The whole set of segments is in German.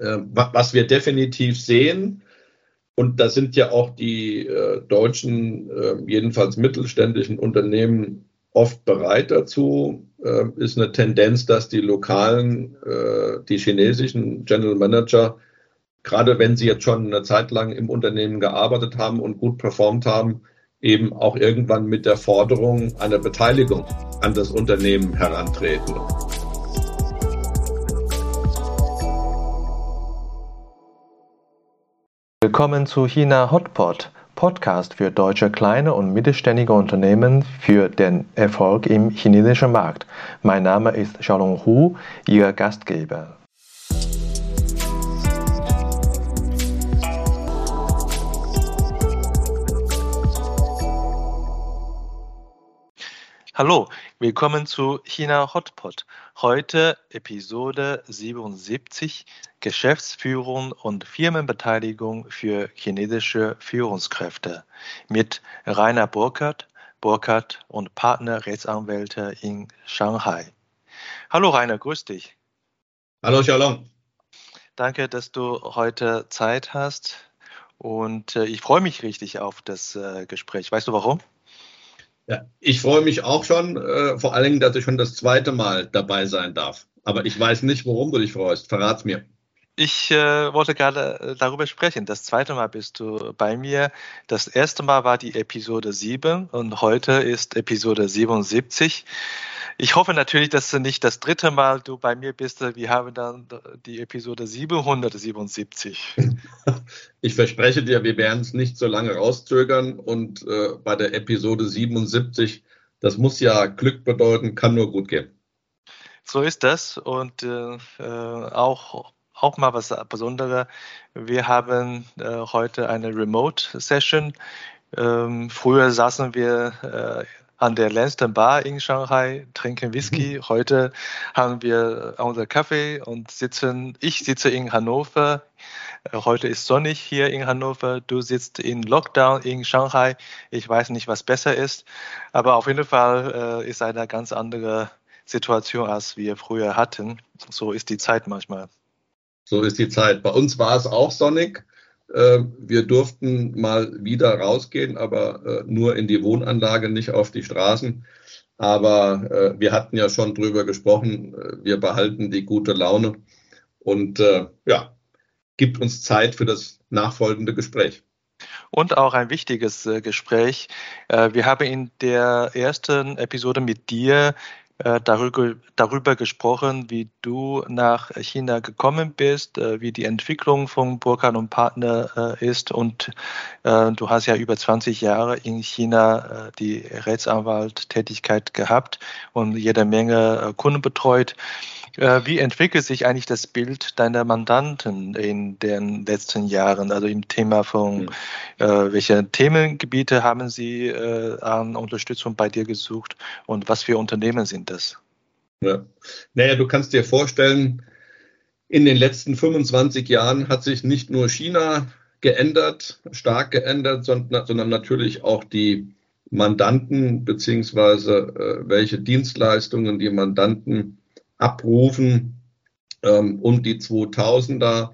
Äh, was wir definitiv sehen, und da sind ja auch die äh, deutschen, äh, jedenfalls mittelständischen Unternehmen oft bereit dazu, äh, ist eine Tendenz, dass die lokalen, äh, die chinesischen General Manager, gerade wenn sie jetzt schon eine Zeit lang im Unternehmen gearbeitet haben und gut performt haben, eben auch irgendwann mit der Forderung einer Beteiligung an das Unternehmen herantreten. Willkommen zu China Hotpot, Podcast für deutsche kleine und mittelständige Unternehmen für den Erfolg im chinesischen Markt. Mein Name ist Xiaolong Hu, Ihr Gastgeber. Hallo, willkommen zu China Hotpot. Heute Episode 77 Geschäftsführung und Firmenbeteiligung für chinesische Führungskräfte mit Rainer Burkhardt, Burkhardt und Partner Rechtsanwälte in Shanghai. Hallo Rainer, grüß dich. Hallo Shalom. Danke, dass du heute Zeit hast und äh, ich freue mich richtig auf das äh, Gespräch. Weißt du warum? Ja, ich freue mich auch schon, äh, vor allen Dingen, dass ich schon das zweite Mal dabei sein darf. Aber ich weiß nicht, worum du dich freust. Verrat's mir. Ich äh, wollte gerade äh, darüber sprechen. Das zweite Mal bist du bei mir. Das erste Mal war die Episode 7 und heute ist Episode 77. Ich hoffe natürlich, dass du nicht das dritte Mal du bei mir bist. Wir haben dann die Episode 777. Ich verspreche dir, wir werden es nicht so lange rauszögern und äh, bei der Episode 77, das muss ja Glück bedeuten, kann nur gut gehen. So ist das und äh, äh auch auch mal was Besonderes. Wir haben äh, heute eine Remote-Session. Ähm, früher saßen wir äh, an der Lansdowne Bar in Shanghai, trinken Whisky. Mhm. Heute haben wir unser Kaffee und sitzen, ich sitze in Hannover. Heute ist sonnig hier in Hannover. Du sitzt in Lockdown in Shanghai. Ich weiß nicht, was besser ist, aber auf jeden Fall äh, ist eine ganz andere Situation, als wir früher hatten. So ist die Zeit manchmal. So ist die Zeit. Bei uns war es auch sonnig. Äh, wir durften mal wieder rausgehen, aber äh, nur in die Wohnanlage, nicht auf die Straßen. Aber äh, wir hatten ja schon drüber gesprochen. Wir behalten die gute Laune und ja, gibt uns Zeit für das nachfolgende Gespräch. Und auch ein wichtiges Gespräch. Wir haben in der ersten Episode mit dir darüber, darüber gesprochen, wie du nach China gekommen bist, äh, wie die Entwicklung von Burkhardt und Partner äh, ist. Und du hast ja über 20 Jahre in China die Rechtsanwalttätigkeit gehabt und jede Menge Kunden betreut. Äh, wie entwickelt sich eigentlich das Bild deiner Mandanten in den letzten Jahren? Also im Thema von, mhm. äh, welche Themengebiete haben sie äh, an Unterstützung bei dir gesucht und was für Unternehmen sind das? Ja. Naja, du kannst dir vorstellen, in den letzten 25 Jahren hat sich nicht nur China geändert, stark geändert, sondern, sondern natürlich auch die Mandanten beziehungsweise äh, welche Dienstleistungen die Mandanten abrufen. Ähm, um die 2000er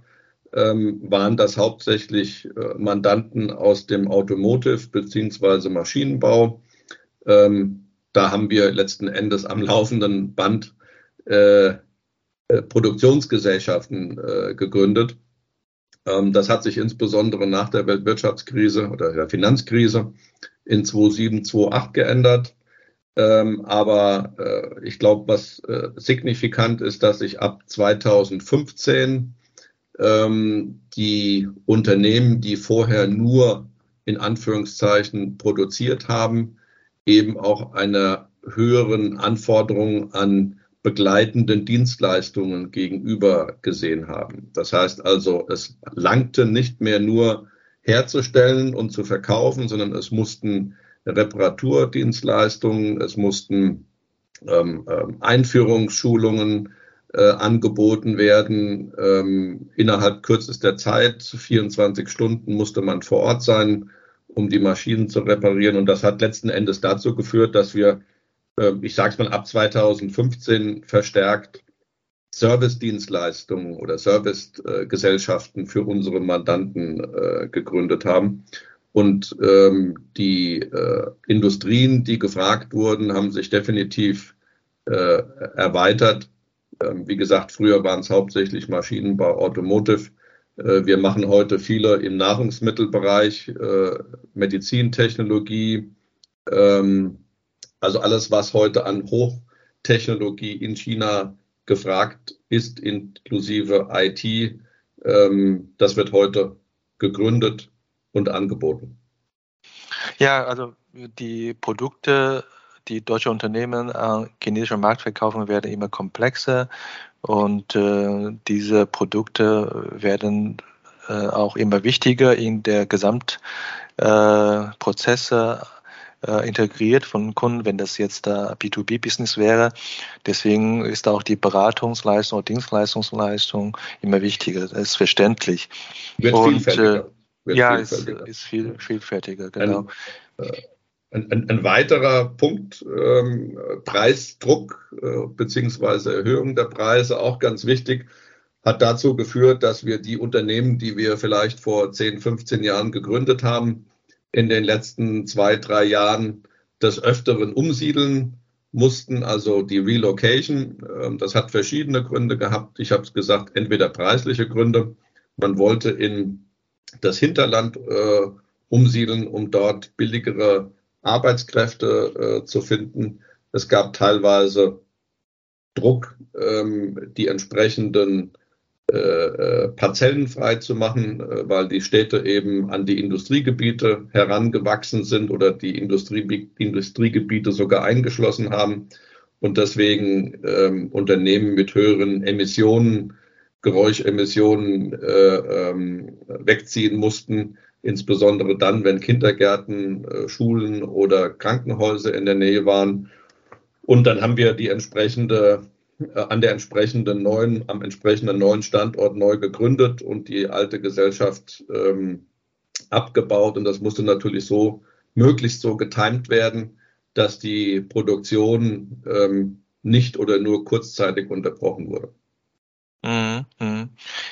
ähm, waren das hauptsächlich äh, Mandanten aus dem Automotive beziehungsweise Maschinenbau. Ähm, da haben wir letzten Endes am laufenden Band äh, äh Produktionsgesellschaften äh, gegründet. Ähm, das hat sich insbesondere nach der Weltwirtschaftskrise oder der Finanzkrise in 2007, 2008 geändert. Ähm, aber äh, ich glaube, was äh, signifikant ist, dass sich ab 2015 ähm, die Unternehmen, die vorher nur in Anführungszeichen produziert haben, eben auch einer höheren Anforderung an begleitenden Dienstleistungen gegenüber gesehen haben. Das heißt also, es langte nicht mehr nur herzustellen und zu verkaufen, sondern es mussten Reparaturdienstleistungen, es mussten ähm, ähm, Einführungsschulungen äh, angeboten werden. Ähm, innerhalb kürzester Zeit, 24 Stunden, musste man vor Ort sein, um die Maschinen zu reparieren. Und das hat letzten Endes dazu geführt, dass wir, äh, ich sage es mal, ab 2015 verstärkt Service-Dienstleistungen oder Service-Gesellschaften für unsere Mandanten äh, gegründet haben. Und ähm, die äh, Industrien, die gefragt wurden, haben sich definitiv äh, erweitert. Ähm, wie gesagt, früher waren es hauptsächlich Maschinenbau, Automotive. Äh, wir machen heute viele im Nahrungsmittelbereich, äh, Medizintechnologie, ähm, also alles, was heute an Hochtechnologie in China gefragt ist, inklusive IT, ähm, das wird heute gegründet und angeboten. Ja, also die Produkte, die deutsche Unternehmen am chinesischen Markt verkaufen, werden immer komplexer und äh, diese Produkte werden äh, auch immer wichtiger in der Gesamtprozesse äh, integriert von Kunden, wenn das jetzt da B2B-Business wäre. Deswegen ist auch die Beratungsleistung oder Dienstleistungsleistung immer wichtiger. Das ist verständlich. Wird und, äh, ja, es ist viel, vielfältiger, genau. Ein, ein, ein weiterer Punkt, ähm, Preisdruck äh, beziehungsweise Erhöhung der Preise, auch ganz wichtig, hat dazu geführt, dass wir die Unternehmen, die wir vielleicht vor 10, 15 Jahren gegründet haben, in den letzten zwei, drei Jahren des Öfteren umsiedeln mussten, also die Relocation. Ähm, das hat verschiedene Gründe gehabt. Ich habe es gesagt, entweder preisliche Gründe. Man wollte in das Hinterland äh, umsiedeln, um dort billigere Arbeitskräfte äh, zu finden. Es gab teilweise Druck, ähm, die entsprechenden äh, äh Parzellen frei zu machen, äh, weil die Städte eben an die Industriegebiete herangewachsen sind oder die Industrie, Industriegebiete sogar eingeschlossen haben und deswegen ähm, Unternehmen mit höheren Emissionen Geräuschemissionen äh, ähm, wegziehen mussten, insbesondere dann, wenn Kindergärten, äh, Schulen oder Krankenhäuser in der Nähe waren. Und dann haben wir die entsprechende äh, an der entsprechenden neuen, am entsprechenden neuen Standort neu gegründet und die alte Gesellschaft ähm, abgebaut. Und das musste natürlich so möglichst so getimt werden, dass die Produktion ähm, nicht oder nur kurzzeitig unterbrochen wurde. Mhm, mhm.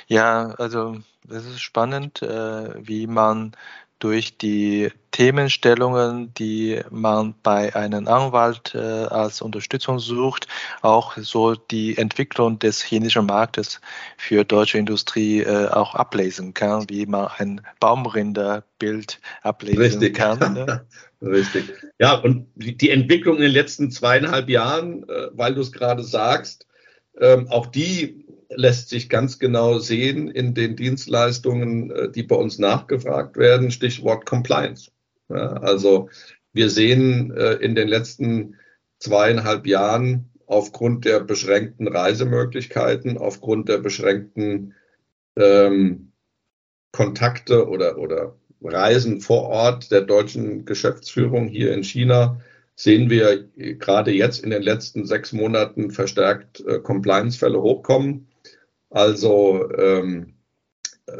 Ja, also das ist spannend, äh, wie man durch die Themenstellungen, die man bei einem Anwalt äh, als Unterstützung sucht, auch so die Entwicklung des chinesischen Marktes für deutsche Industrie äh, auch ablesen kann, wie man ein Baumrinderbild ablesen Richtig. kann. Ne? Richtig. Ja, und die Entwicklung in den letzten zweieinhalb Jahren, weil du es gerade sagst, ähm, auch die lässt sich ganz genau sehen in den Dienstleistungen, äh, die bei uns nachgefragt werden. Stichwort Compliance. Ja, also wir sehen äh, in den letzten zweieinhalb Jahren aufgrund der beschränkten Reisemöglichkeiten, aufgrund der beschränkten ähm, Kontakte oder, oder Reisen vor Ort der deutschen Geschäftsführung hier in China, sehen wir gerade jetzt in den letzten sechs Monaten verstärkt äh, Compliance-Fälle hochkommen. Also ähm, äh,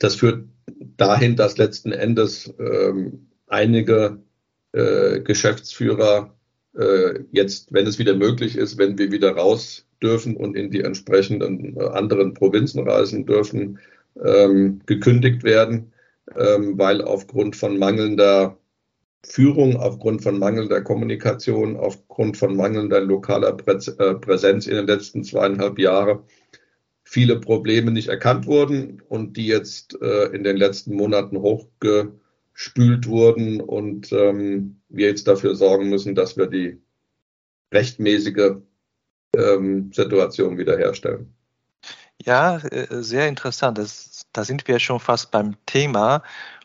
das führt dahin, dass letzten Endes ähm, einige äh, Geschäftsführer äh, jetzt, wenn es wieder möglich ist, wenn wir wieder raus dürfen und in die entsprechenden äh, anderen Provinzen reisen dürfen, ähm, gekündigt werden, ähm, weil aufgrund von mangelnder Führung, aufgrund von mangelnder Kommunikation, aufgrund von mangelnder lokaler äh, Präsenz in den letzten zweieinhalb Jahren viele Probleme nicht erkannt wurden und die jetzt äh, in den letzten Monaten hochgespült wurden und ähm, wir jetzt dafür sorgen müssen, dass wir die rechtmäßige ähm, Situation wiederherstellen. Ja, äh, sehr interessant. Das, da sind wir schon fast beim Thema.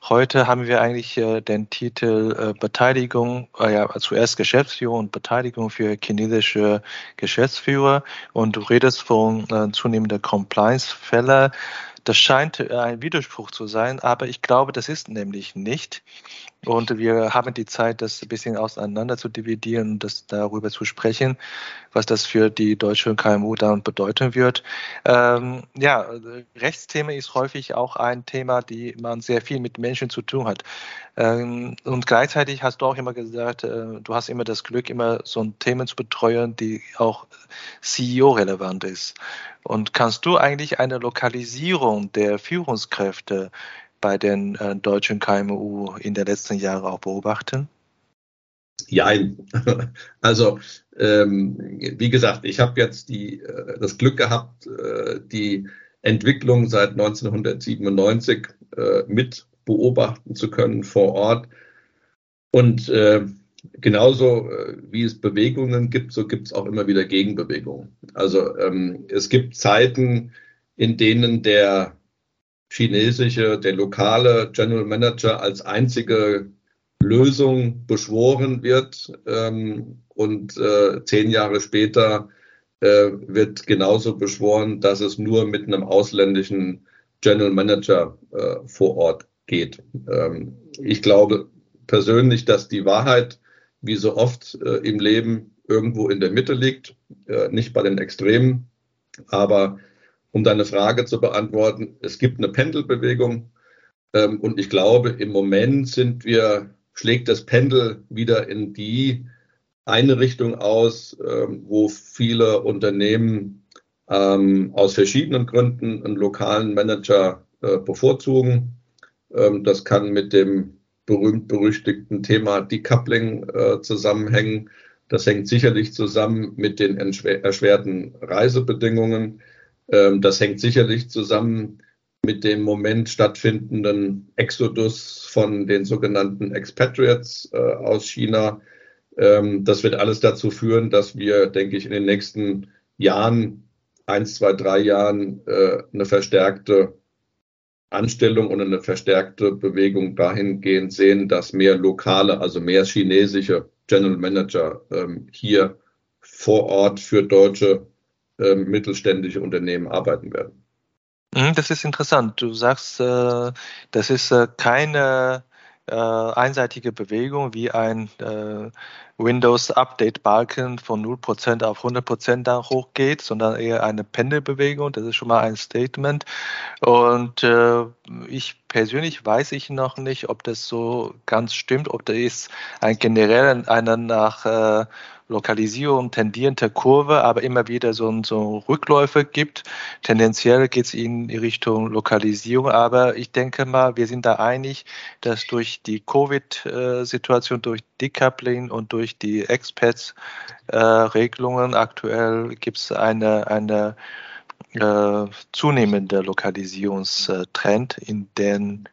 Heute haben wir eigentlich äh, den Titel äh, Beteiligung, äh, ja, zuerst Geschäftsführung und Beteiligung für chinesische Geschäftsführer. Und du redest von äh, zunehmender Compliance-Fälle. Das scheint ein Widerspruch zu sein, aber ich glaube, das ist nämlich nicht. Und wir haben die Zeit, das ein bisschen auseinander zu dividieren und das darüber zu sprechen, was das für die deutsche KMU dann bedeuten wird. Ähm, ja, Rechtsthema ist häufig auch ein Thema, die man sehr viel mit Menschen zu tun hat. Ähm, und gleichzeitig hast du auch immer gesagt, äh, du hast immer das Glück, immer so Themen zu betreuen, die auch CEO-relevant ist. Und kannst du eigentlich eine Lokalisierung der Führungskräfte bei den äh, deutschen KMU in den letzten Jahren auch beobachten? Ja, also ähm, wie gesagt, ich habe jetzt die, äh, das Glück gehabt, äh, die Entwicklung seit 1997 äh, mit beobachten zu können vor Ort. Und genauso wie es Bewegungen gibt, so gibt es auch immer wieder Gegenbewegungen. Also ähm, es gibt Zeiten, in denen der chinesische, der lokale General Manager als einzige Lösung beschworen wird ähm, und äh, zehn Jahre später äh, wird genauso beschworen, dass es nur mit einem ausländischen General Manager äh, vor Ort geht. Ähm, ich glaube persönlich, dass die Wahrheit, wie so oft äh, im Leben, irgendwo in der Mitte liegt, äh, nicht bei den Extremen, aber um deine Frage zu beantworten, es gibt eine Pendelbewegung ähm, und ich glaube, im Moment sind wir, schlägt das Pendel wieder in die eine Richtung aus, ähm, wo viele Unternehmen ähm, aus verschiedenen Gründen einen lokalen Manager äh, bevorzugen. Ähm, das kann mit dem berühmt-berüchtigten Thema Decoupling äh, zusammenhängen. Das hängt sicherlich zusammen mit den erschwerten Reisebedingungen. Ähm, das hängt sicherlich zusammen mit dem Moment stattfindenden Exodus von den sogenannten Expatriates äh, aus China. Ähm, das wird alles dazu führen, dass wir, denke ich, in den nächsten Jahren, eins, zwei, drei Jahren, äh, eine verstärkte Anstellung und eine verstärkte Bewegung dahingehend sehen, dass mehr lokale, also mehr chinesische General Manager ähm, hier vor Ort für deutsche äh, mittelständische Unternehmen arbeiten werden. Mhm, das ist interessant. Du sagst, äh, das ist äh, keine äh, einseitige Bewegung wie ein äh, Windows Update Balken von 0% auf 100% da hochgeht, sondern eher eine Pendelbewegung. Das ist schon mal ein Statement. Und ich persönlich weiß ich noch nicht, ob das so ganz stimmt, ob da ist ein generell einer nach Lokalisierung tendierende Kurve, aber immer wieder so, so Rückläufe gibt. Tendenziell geht es in Richtung Lokalisierung, aber ich denke mal, wir sind da einig, dass durch die Covid-Situation, durch Decoupling und durch die Expats-Regelungen aktuell gibt es eine, eine äh, zunehmende Lokalisierungstrend in den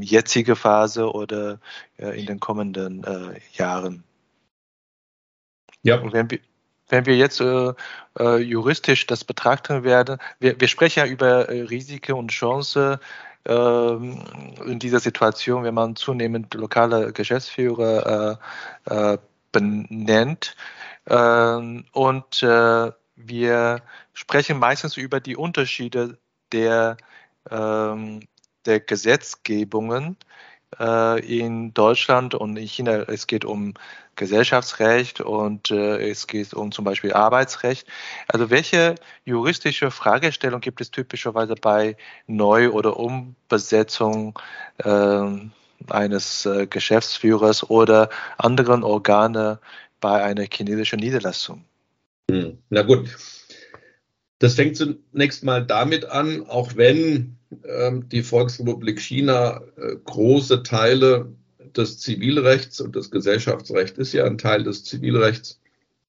jetzige Phase oder äh, in den kommenden äh, Jahren. Ja. Und wenn wir, wenn wir jetzt äh, äh, juristisch das betrachten werden, wir, wir sprechen ja über äh, Risiken und Chancen ähm, in dieser Situation, wenn man zunehmend lokale Geschäftsführer äh, benennt. Ähm, und wir sprechen meistens über die Unterschiede der, ähm, der Gesetzgebungen in Deutschland und in China. Es geht um Gesellschaftsrecht und äh, es geht um zum Beispiel Arbeitsrecht. Also welche juristische Fragestellung gibt es typischerweise bei Neu- oder Umbesetzung äh, eines äh, Geschäftsführers oder anderen Organe bei einer chinesischen Niederlassung? Hm. Na gut, das fängt zunächst mal damit an, auch wenn ähm, die Volksrepublik China äh, große Teile des Zivilrechts und das Gesellschaftsrecht ist ja ein Teil des Zivilrechts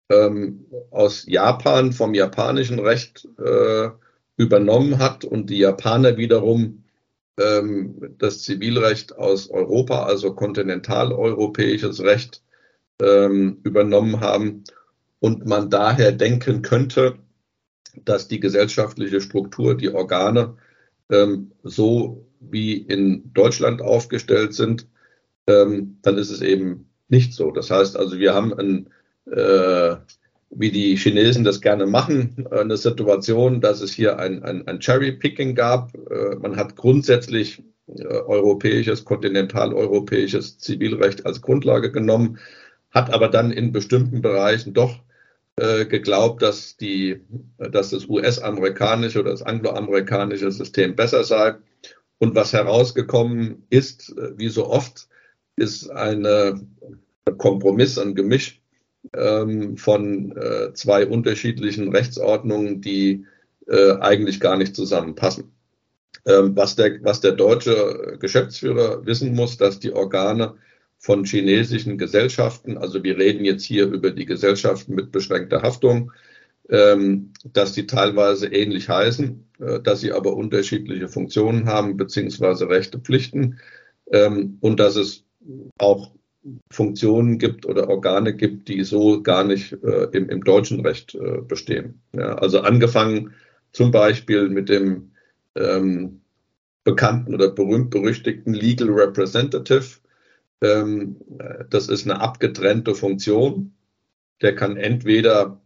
ähm, aus Japan, vom japanischen Recht äh, übernommen hat und die Japaner wiederum ähm, das Zivilrecht aus Europa, also kontinentaleuropäisches Recht, ähm, übernommen haben und man daher denken könnte, dass die gesellschaftliche Struktur, die Organe ähm, so wie in Deutschland aufgestellt sind, ähm, dann ist es eben nicht so. Das heißt also, wir haben ein, äh, wie die Chinesen das gerne machen, eine Situation, dass es hier ein, ein, ein Cherry-Picking gab. Man hat grundsätzlich europäisches, kontinentaleuropäisches Zivilrecht als Grundlage genommen, hat aber dann in bestimmten Bereichen doch äh, geglaubt, dass, die, dass das US-amerikanische oder das angloamerikanische System besser sei. Und was herausgekommen ist, äh, wie so oft, ist eine, ein Kompromiss, ein Gemisch ähm, von äh, zwei unterschiedlichen Rechtsordnungen, die äh, eigentlich gar nicht zusammenpassen. Ähm, was, der, was der deutsche Geschäftsführer wissen muss, dass die Organe von chinesischen Gesellschaften, also wir reden jetzt hier über die Gesellschaften mit beschränkter Haftung, ähm, dass die teilweise ähnlich heißen, äh, dass sie aber unterschiedliche Funktionen haben, beziehungsweise Rechte, Pflichten ähm, und dass es auch Funktionen gibt oder Organe gibt, die so gar nicht äh, im, im, deutschen Recht äh, bestehen. Ja, also angefangen zum Beispiel mit dem ähm, bekannten oder berühmt-berüchtigten Legal Representative, das ist eine abgetrennte Funktion. Der kann entweder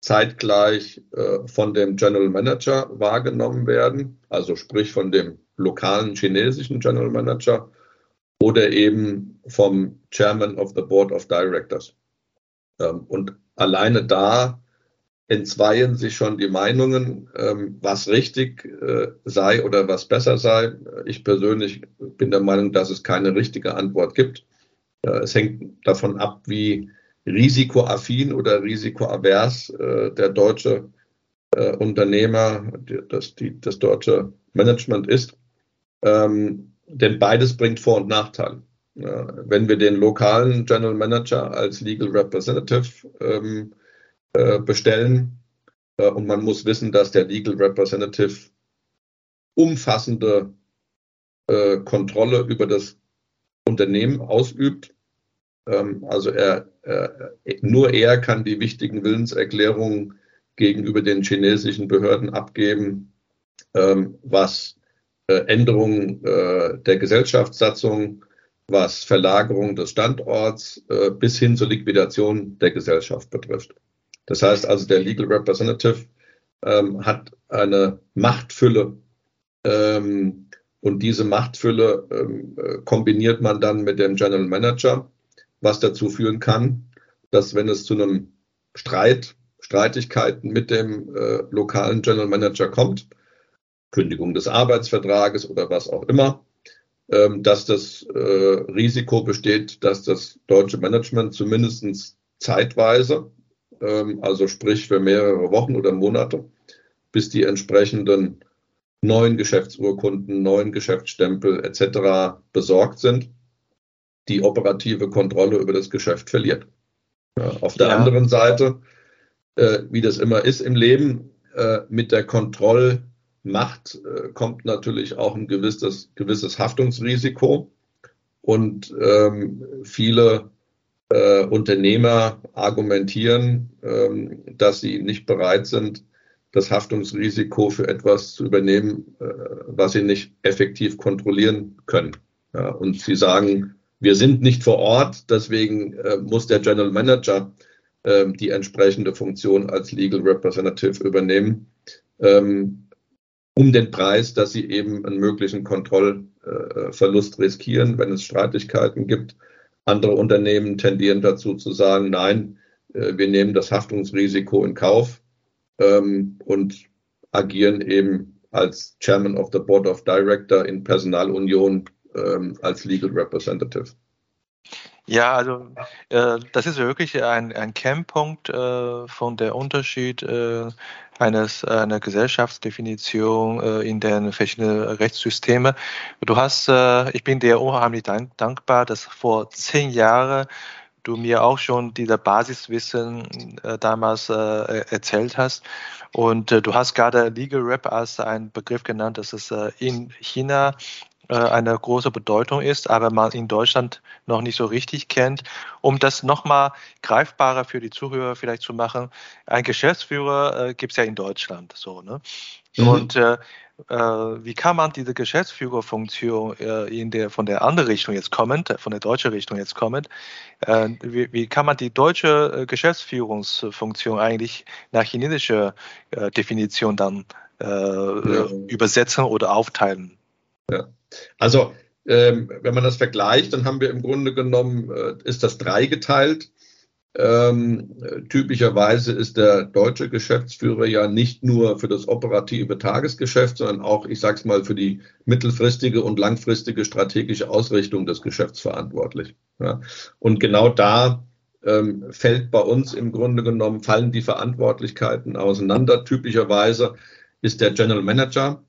zeitgleich äh, von dem General Manager wahrgenommen werden, also sprich von dem lokalen chinesischen General Manager oder eben vom Chairman of the Board of Directors. Ähm, und alleine da entzweien sich schon die Meinungen, ähm, was richtig äh, sei oder was besser sei. Ich persönlich bin der Meinung, dass es keine richtige Antwort gibt. Äh, es hängt davon ab, wie risikoaffin oder risikoavers äh, der deutsche Unternehmer, das, die, das deutsche Management ist. Ähm, denn beides bringt Vor- und Nachteile. wenn wir den lokalen General Manager als Legal Representative ähm, äh, bestellen. Äh, und man muss wissen, dass der Legal Representative umfassende äh, Kontrolle über das Unternehmen ausübt. Ähm, also er, nur er kann die wichtigen Willenserklärungen gegenüber den chinesischen Behörden abgeben, ähm, was Änderungen der Gesellschaftssatzung, was Verlagerung des Standorts bis hin zur Liquidation der Gesellschaft betrifft. Das heißt also, der Legal Representative ähm, hat eine Machtfülle ähm, und diese Machtfülle ähm, äh, kombiniert man dann mit dem General Manager, was dazu führen kann, dass wenn es zu einem Streit, Streitigkeiten mit dem äh, lokalen General Manager kommt, Kündigung des Arbeitsvertrages oder was auch immer, ähm, dass das äh, Risiko besteht, dass das deutsche Management zumindest zeitweise also sprich für mehrere Wochen oder Monate, bis die entsprechenden neuen Geschäftsurkunden, neuen Geschäftsstempel etc. besorgt sind, die operative Kontrolle über das Geschäft verliert. Ja, auf der ja. anderen Seite, äh, wie das immer ist im Leben, äh, mit der Kontrollmacht äh, kommt natürlich auch ein gewisses, gewisses Haftungsrisiko. Und ähm, viele äh, Unternehmer argumentieren, ähm, dass sie nicht bereit sind, das Haftungsrisiko für etwas zu übernehmen, äh, was sie nicht effektiv kontrollieren können. Ja, und sie sagen, wir sind nicht vor Ort, deswegen äh, muss der General Manager äh, die entsprechende Funktion als Legal Representative übernehmen, ähm, um den Preis, dass sie eben einen möglichen Kontrollverlust riskieren, wenn es Streitigkeiten gibt andere Unternehmen tendieren dazu zu sagen, nein, äh, wir nehmen das Haftungsrisiko in Kauf ähm, und agieren eben als Chairman of the Board of Director in Personalunion ähm, als Legal Representative. Ja, also äh, das ist wirklich ein, ein Kernpunkt äh, von der Unterschied äh, eines einer Gesellschaftsdefinition äh, in den verschiedenen Rechtssystemen. Du hast, äh, ich bin dir unheimlich dank, dankbar, dass vor zehn Jahren du mir auch schon dieser Basiswissen äh, damals äh, erzählt hast. Und äh, du hast gerade Legal Rap als einen Begriff genannt, dass es äh, in China äh, eine große Bedeutung ist, aber man in Deutschland noch nicht so richtig kennt. Um das nochmal greifbarer für die Zuhörer vielleicht zu machen, ein Geschäftsführer äh, gibt es ja in Deutschland so. Ne? Mhm. Und äh, äh, wie kann man diese Geschäftsführerfunktion äh, in der, von der anderen Richtung jetzt kommend, von der deutschen Richtung jetzt kommend, äh, wie, wie, kann man die deutsche äh, Geschäftsführungsfunktion eigentlich nach chinesischer äh, Definition dann äh, ja. übersetzen oder aufteilen? Ja. Also ähm, wenn man das vergleicht, dann haben wir im Grunde genommen, ist das dreigeteilt. Ähm, typischerweise ist der deutsche Geschäftsführer ja nicht nur für das operative Tagesgeschäft, sondern auch, ich sage es mal, für die mittelfristige und langfristige strategische Ausrichtung des Geschäfts verantwortlich. Ja. Und genau da ähm, fällt bei uns im Grunde genommen, fallen die Verantwortlichkeiten auseinander. Typischerweise ist der General Manager,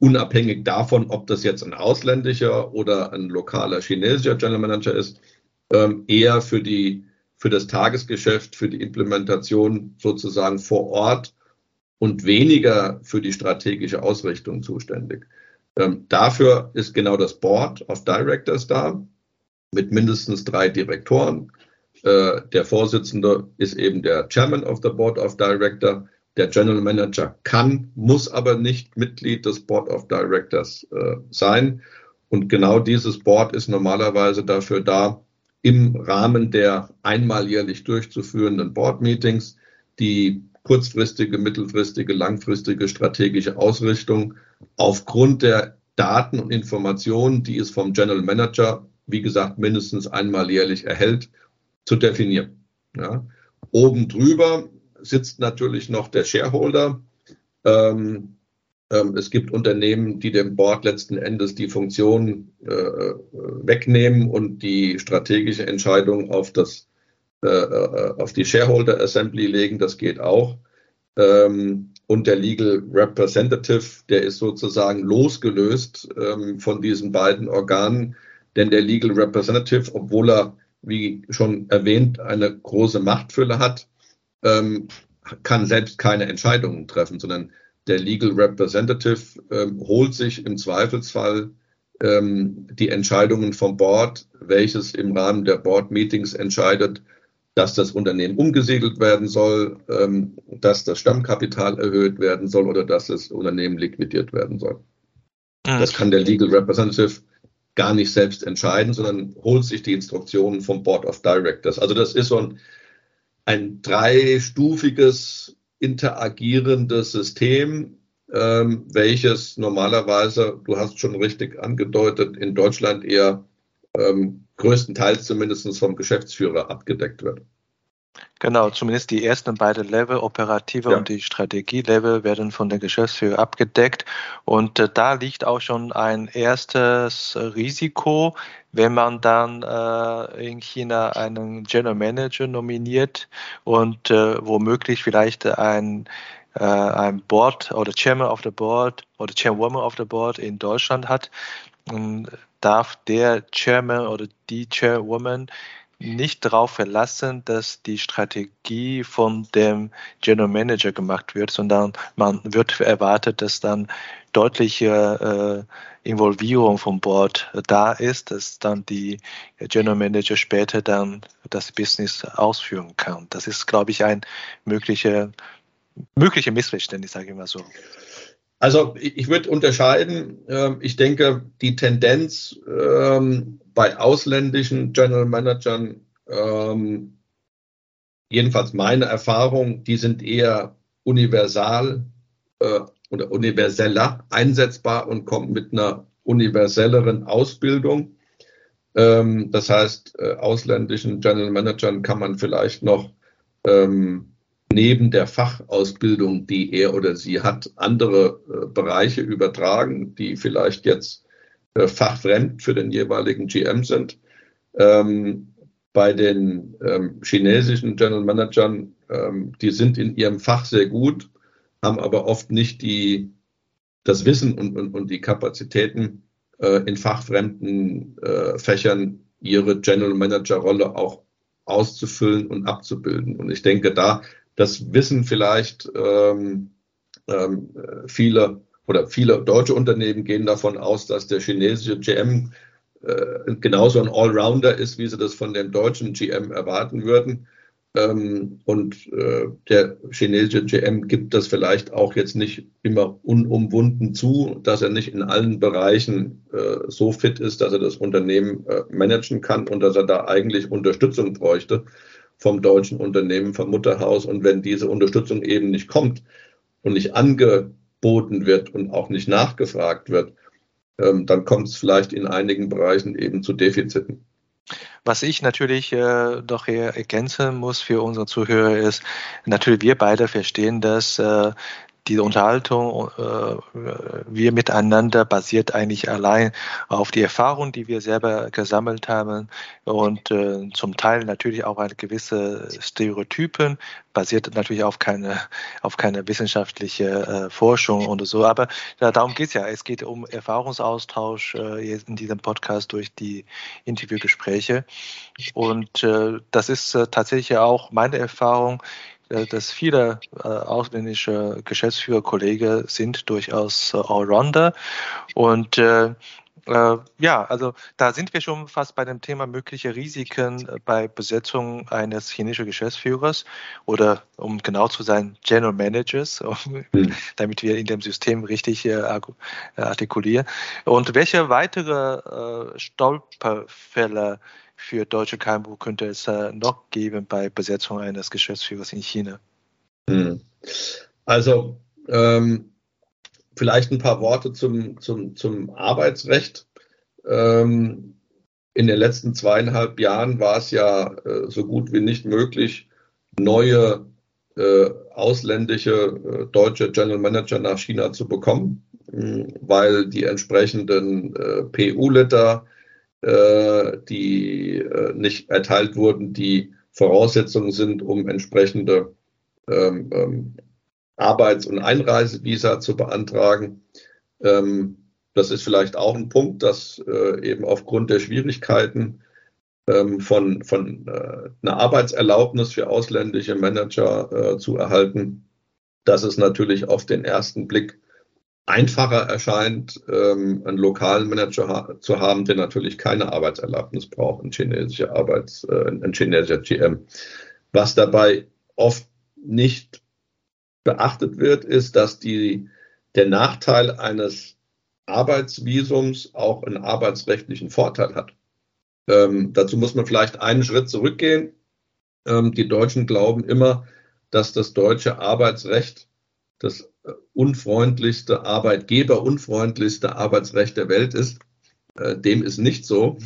unabhängig davon, ob das jetzt ein ausländischer oder ein lokaler chinesischer General Manager ist, ähm, eher für die für das Tagesgeschäft, für die Implementation sozusagen vor Ort und weniger für die strategische Ausrichtung zuständig. Ähm, dafür ist genau das Board of Directors da mit mindestens drei Direktoren. Äh, der Vorsitzende ist eben der Chairman of the Board of Directors. Der General Manager kann, muss aber nicht Mitglied des Board of Directors äh, sein. Und genau dieses Board ist normalerweise dafür da, im Rahmen der einmal jährlich durchzuführenden Board-Meetings die kurzfristige, mittelfristige, langfristige strategische Ausrichtung aufgrund der Daten und Informationen, die es vom General Manager, wie gesagt, mindestens einmal jährlich erhält, zu definieren. Ja. Oben drüber sitzt natürlich noch der Shareholder. Ähm, ähm, es gibt Unternehmen, die dem Board letzten Endes die Funktion äh, wegnehmen und die strategische Entscheidung auf das äh, äh, auf die Shareholder Assembly legen. Das geht auch. Ähm, und der Legal Representative, der ist sozusagen losgelöst ähm, von diesen beiden Organen, denn der Legal Representative, obwohl er, wie schon erwähnt, eine große Machtfülle hat, ähm, kann selbst keine Entscheidungen treffen, sondern der Legal Representative ähm, holt sich im Zweifelsfall ähm, die Entscheidungen vom Board, welches im Rahmen der Board-Meetings entscheidet, dass das Unternehmen umgesiedelt werden soll, ähm, dass das Stammkapital erhöht werden soll oder dass das Unternehmen liquidiert werden soll. Mhm. Das kann der Legal Representative gar nicht selbst entscheiden, sondern holt sich die Instruktionen vom Board of Directors. Also das ist so ein, ein dreistufiges interagierendes System, ähm, welches normalerweise, du hast schon richtig angedeutet, in Deutschland eher ähm, größtenteils zumindest vom Geschäftsführer abgedeckt wird. Genau, zumindest die ersten beiden Level, operative ja. und die Strategie-Level, werden von der Geschäftsführer abgedeckt. Und äh, da liegt auch schon ein erstes Risiko, wenn man dann äh, in China einen General Manager nominiert und äh, womöglich vielleicht ein, äh, ein Board oder Chairman of the Board oder Chairwoman of the Board in Deutschland hat, darf der Chairman oder die Chairwoman nicht darauf verlassen, dass die Strategie von dem General Manager gemacht wird, sondern man wird erwartet, dass dann deutliche äh, Involvierung vom Board da ist, dass dann die General Manager später dann das Business ausführen kann. Das ist, glaube ich, ein möglicher mögliche Missverständnis, sage ich mal so. Also ich würde unterscheiden. Ähm, ich denke, die Tendenz ähm, bei ausländischen General Managern, ähm, jedenfalls meine Erfahrung, die sind eher universal äh, oder universeller einsetzbar und kommen mit einer universelleren Ausbildung. Das heißt, äh, ausländischen General Managern kann man vielleicht noch neben der Fachausbildung, die er oder sie hat, andere äh, Bereiche übertragen, die vielleicht jetzt äh, fachfremd für den jeweiligen GM sind. Ähm, bei den ähm, chinesischen General Managern, ähm, die sind in ihrem Fach sehr gut, haben aber oft nicht die, das Wissen und, und, und die Kapazitäten, äh, in fachfremden äh, Fächern ihre General Manager Rolle auch auszufüllen und abzubilden. Und ich denke, da das wissen vielleicht ähm, ähm, viele oder viele deutsche Unternehmen gehen davon aus, dass der chinesische GM äh, genauso ein Allrounder ist, wie sie das von dem deutschen GM erwarten würden. Ähm, und äh, der chinesische GM gibt das vielleicht auch jetzt nicht immer unumwunden zu, dass er nicht in allen Bereichen äh, so fit ist, dass er das Unternehmen äh, managen kann und dass er da eigentlich Unterstützung bräuchte vom deutschen Unternehmen, vom Mutterhaus. Und wenn diese Unterstützung eben nicht kommt und nicht angeboten wird und auch nicht nachgefragt wird, ähm, dann kommt es vielleicht in einigen Bereichen eben zu Defiziten. Was ich natürlich äh, doch ergänzen muss für unsere Zuhörer ist, natürlich wir beide verstehen, dass äh, diese Unterhaltung, äh, wir miteinander basiert eigentlich allein auf die Erfahrung, die wir selber gesammelt haben und äh, zum Teil natürlich auch eine gewisse Stereotypen, basiert natürlich auf keine, auf keine wissenschaftliche äh, Forschung und so. Aber darum geht es ja. Es geht um Erfahrungsaustausch in diesem Podcast durch die Interviewgespräche. Und das ist tatsächlich auch meine Erfahrung dass viele äh, ausländische Geschäftsführerkollegen sind durchaus äh, Allrounder. Und äh, äh, ja, also da sind wir schon fast bei dem Thema mögliche Risiken bei Besetzung eines chinesischen Geschäftsführers oder um genau zu sein, General Managers, mhm. damit wir in dem System richtig äh, artikulieren. Und welche weitere äh, Stolperfälle für deutsche KMU könnte es äh, noch geben bei Besetzung eines Geschäftsführers in China? Hm. Also ähm, vielleicht ein paar Worte zum, zum, zum Arbeitsrecht. Ähm, in den letzten zweieinhalb Jahren war es ja äh, so gut wie nicht möglich, neue äh, ausländische äh, deutsche General Manager nach China zu bekommen, hm, weil die entsprechenden äh, PU-Letter äh, die äh, nicht erteilt wurden, die Voraussetzungen sind, um entsprechende ähm, ähm, Arbeits- und Einreisevisa zu beantragen. Ähm, das ist vielleicht auch ein Punkt, dass äh, eben aufgrund der Schwierigkeiten ähm, von, von äh, einer Arbeitserlaubnis für ausländische Manager äh, zu erhalten, dass es natürlich auf den ersten Blick einfacher erscheint, ähm, einen lokalen Manager ha zu haben, der natürlich keine Arbeitserlaubnis braucht, ein chinesischer Arbeits, äh, ein chinesischer GM. Was dabei oft nicht beachtet wird, ist, dass die, der Nachteil eines Arbeitsvisums auch einen arbeitsrechtlichen Vorteil hat. Ähm, dazu muss man vielleicht einen Schritt zurückgehen. Ähm, die Deutschen glauben immer, dass das deutsche Arbeitsrecht das unfreundlichste, arbeitgeberunfreundlichste Arbeitsrecht der Welt ist. Äh, dem ist nicht so.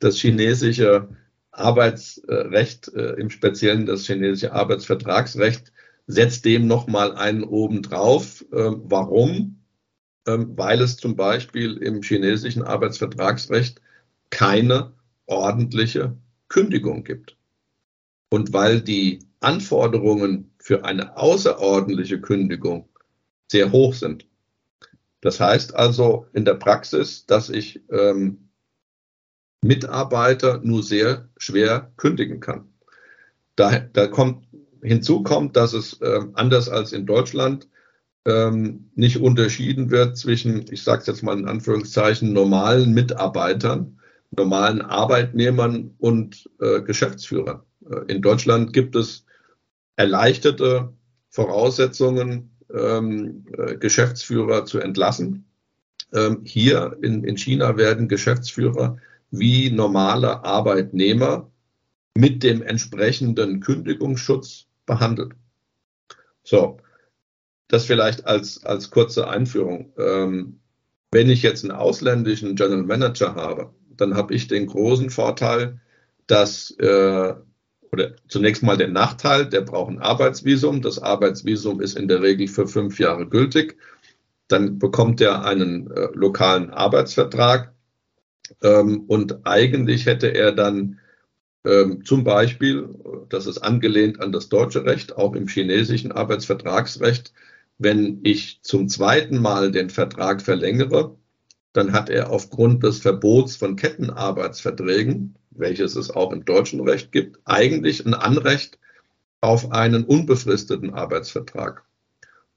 Das chinesische Arbeitsrecht, äh, im Speziellen das chinesische Arbeitsvertragsrecht, setzt dem nochmal einen oben drauf. Ähm, warum? Ähm, weil es zum Beispiel im chinesischen Arbeitsvertragsrecht keine ordentliche Kündigung gibt. Und weil die Anforderungen für eine außerordentliche Kündigung sehr hoch sind. Das heißt also in der Praxis, dass ich ähm, Mitarbeiter nur sehr schwer kündigen kann. Da, da kommt hinzu kommt, dass es äh, anders als in Deutschland ähm, nicht unterschieden wird zwischen, ich sage es jetzt mal in Anführungszeichen, normalen Mitarbeitern, normalen Arbeitnehmern und äh, Geschäftsführern. Äh, in Deutschland gibt es erleichterte Voraussetzungen ähm, äh, Geschäftsführer zu entlassen. Ähm, hier in, in China werden Geschäftsführer wie normale Arbeitnehmer mit dem entsprechenden Kündigungsschutz behandelt. So, das vielleicht als, als kurze Einführung. Ähm, wenn ich jetzt einen ausländischen General Manager habe, dann habe ich den großen Vorteil, dass äh, oder zunächst mal den Nachteil, der braucht ein Arbeitsvisum. Das Arbeitsvisum ist in der Regel für fünf Jahre gültig. Dann bekommt er einen äh, lokalen Arbeitsvertrag ähm, und eigentlich hätte er dann ähm, zum Beispiel, das ist angelehnt an das deutsche Recht, auch im chinesischen Arbeitsvertragsrecht, wenn ich zum zweiten Mal den Vertrag verlängere, dann hat er aufgrund des Verbots von Kettenarbeitsverträgen welches es auch im deutschen Recht gibt, eigentlich ein Anrecht auf einen unbefristeten Arbeitsvertrag.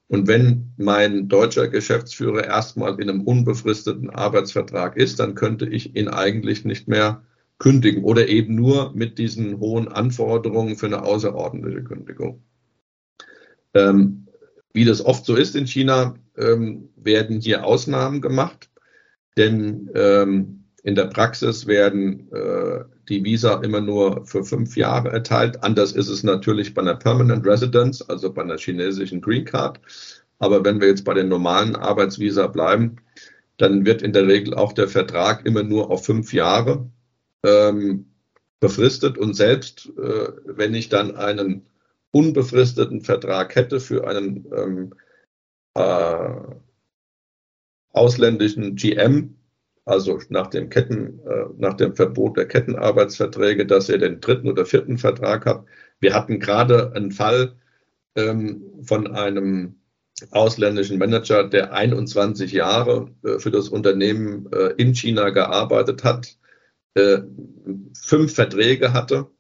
Und wenn mein deutscher Geschäftsführer erstmal in einem unbefristeten Arbeitsvertrag ist, dann könnte ich ihn eigentlich nicht mehr kündigen oder eben nur mit diesen hohen Anforderungen für eine außerordentliche Kündigung. Ähm, wie das oft so ist in China, ähm, werden hier Ausnahmen gemacht, denn ähm, in der Praxis werden äh, die Visa immer nur für fünf Jahre erteilt. Anders ist es natürlich bei einer Permanent Residence, also bei einer chinesischen Green Card. Aber wenn wir jetzt bei den normalen Arbeitsvisa bleiben, dann wird in der Regel auch der Vertrag immer nur auf fünf Jahre ähm, befristet. Und selbst äh, wenn ich dann einen unbefristeten Vertrag hätte für einen ähm, äh, ausländischen GM, also nach dem Ketten, äh, nach dem Verbot der Kettenarbeitsverträge, dass er den dritten oder vierten Vertrag hat. Wir hatten gerade einen Fall ähm, von einem ausländischen Manager, der 21 Jahre äh, für das Unternehmen äh, in China gearbeitet hat, fünf Verträge hatte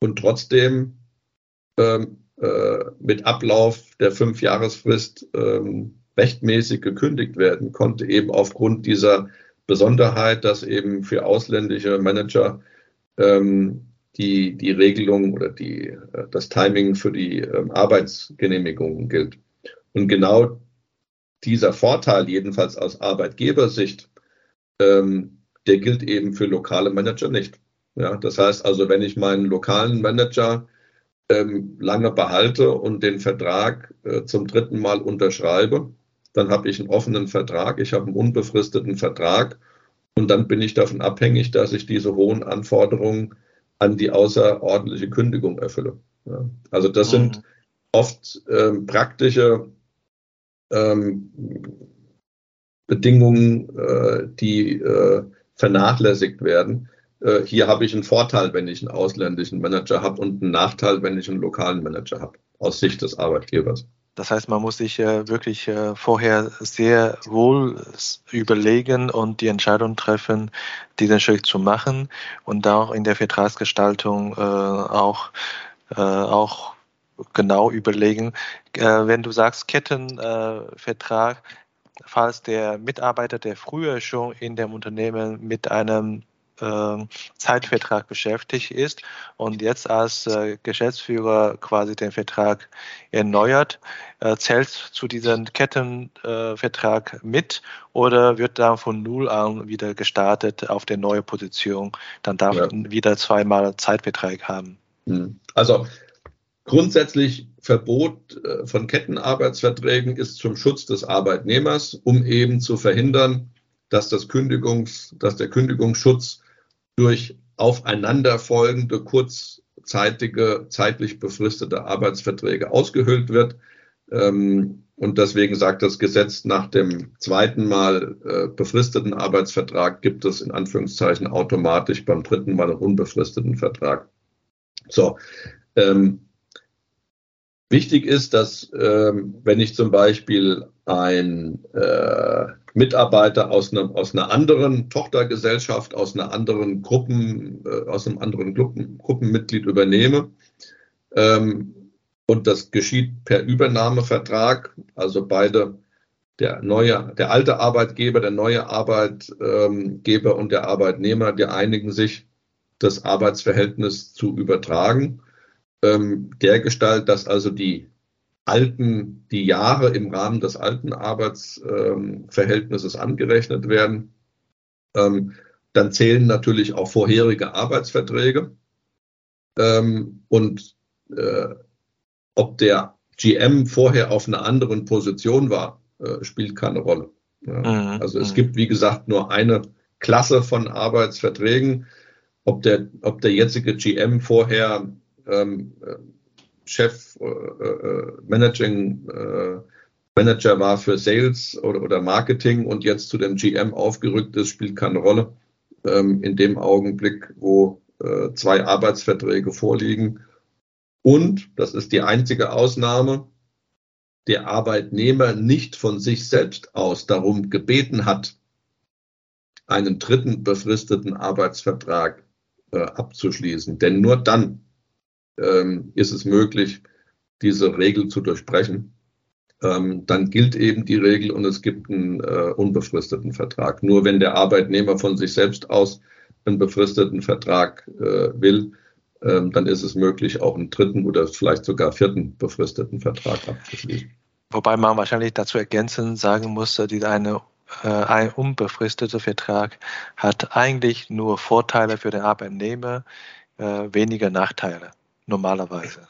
und trotzdem ähm, äh, mit Ablauf der Fünfjahresfrist ähm, rechtmäßig gekündigt werden konnte, eben aufgrund dieser Besonderheit, dass eben für ausländische Manager ähm, die, die Regelung oder die, äh, das Timing für die ähm, Arbeitsgenehmigungen gilt. Und genau dieser Vorteil, jedenfalls aus Arbeitgebersicht, ähm, der gilt eben für lokale Manager nicht. Ja, das heißt also, wenn ich meinen lokalen Manager ähm, lange behalte und den Vertrag äh, zum dritten Mal unterschreibe, dann habe ich einen offenen Vertrag, ich habe einen unbefristeten Vertrag und dann bin ich davon abhängig, dass ich diese hohen Anforderungen an die außerordentliche Kündigung erfülle. Ja, also das mhm. sind oft ähm, praktische ähm, Bedingungen, äh, die äh, vernachlässigt werden. Äh, hier habe ich einen Vorteil, wenn ich einen ausländischen Manager habe und einen Nachteil, wenn ich einen lokalen Manager habe, aus Sicht des Arbeitgebers. Das heißt, man muss sich äh, wirklich äh, vorher sehr wohl überlegen und die Entscheidung treffen, diesen Schritt zu machen und auch in der Vertragsgestaltung auch, auch genau überlegen. wenn du sagst Kettenvertrag, falls der Mitarbeiter, der früher schon in dem Unternehmen mit einem äh, Zeitvertrag beschäftigt ist und jetzt als äh, Geschäftsführer quasi den Vertrag erneuert, äh, zählt zu diesem Kettenvertrag mit oder wird dann von Null an wieder gestartet auf der neue Position? Dann darf ja. man wieder zweimal Zeitvertrag haben. Hm. Also grundsätzlich Verbot äh, von Kettenarbeitsverträgen ist zum Schutz des Arbeitnehmers, um eben zu verhindern, dass, das Kündigungs, dass der Kündigungsschutz durch aufeinanderfolgende kurzzeitige, zeitlich befristete Arbeitsverträge ausgehöhlt wird. Ähm, und deswegen sagt das Gesetz, nach dem zweiten Mal äh, befristeten Arbeitsvertrag gibt es in Anführungszeichen automatisch beim dritten Mal einen unbefristeten Vertrag. So, ähm, Wichtig ist, dass ähm, wenn ich zum Beispiel ein äh, Mitarbeiter aus, ne, aus einer anderen Tochtergesellschaft, aus einer anderen Gruppen, äh, aus einem anderen Gruppen, Gruppenmitglied übernehme, ähm, und das geschieht per Übernahmevertrag, also beide der neue, der alte Arbeitgeber, der neue Arbeitgeber und der Arbeitnehmer, die einigen sich, das Arbeitsverhältnis zu übertragen. Ähm, der Gestalt, dass also die alten, die Jahre im Rahmen des alten Arbeitsverhältnisses angerechnet werden. Ähm, dann zählen natürlich auch vorherige Arbeitsverträge. Ähm, und äh, ob der GM vorher auf einer anderen Position war, äh, spielt keine Rolle. Mhm. Also es mhm. gibt, wie gesagt, nur eine Klasse von Arbeitsverträgen. Ob der, ob der jetzige GM vorher ähm, Chef, äh, äh, Managing äh, Manager war für Sales oder, oder Marketing und jetzt zu dem GM aufgerückt ist, spielt keine Rolle. Ähm, in dem Augenblick, wo äh, zwei Arbeitsverträge vorliegen. Und, das ist die einzige Ausnahme, der Arbeitnehmer nicht von sich selbst aus darum gebeten hat, einen dritten befristeten Arbeitsvertrag äh, abzuschließen. Denn nur dann ähm, ist es möglich, diese Regel zu durchbrechen. ähm, dann gilt eben die Regel und es gibt einen äh, unbefristeten Vertrag. Nur wenn der Arbeitnehmer von sich selbst aus einen befristeten Vertrag äh, will, ähm, dann ist es möglich, auch einen dritten oder vielleicht sogar vierten befristeten Vertrag abzuschließen. Wobei man wahrscheinlich dazu ergänzend sagen musste, die eine äh, ein unbefristeter Vertrag hat eigentlich nur Vorteile für den Arbeitnehmer, äh, weniger Nachteile normalerweise.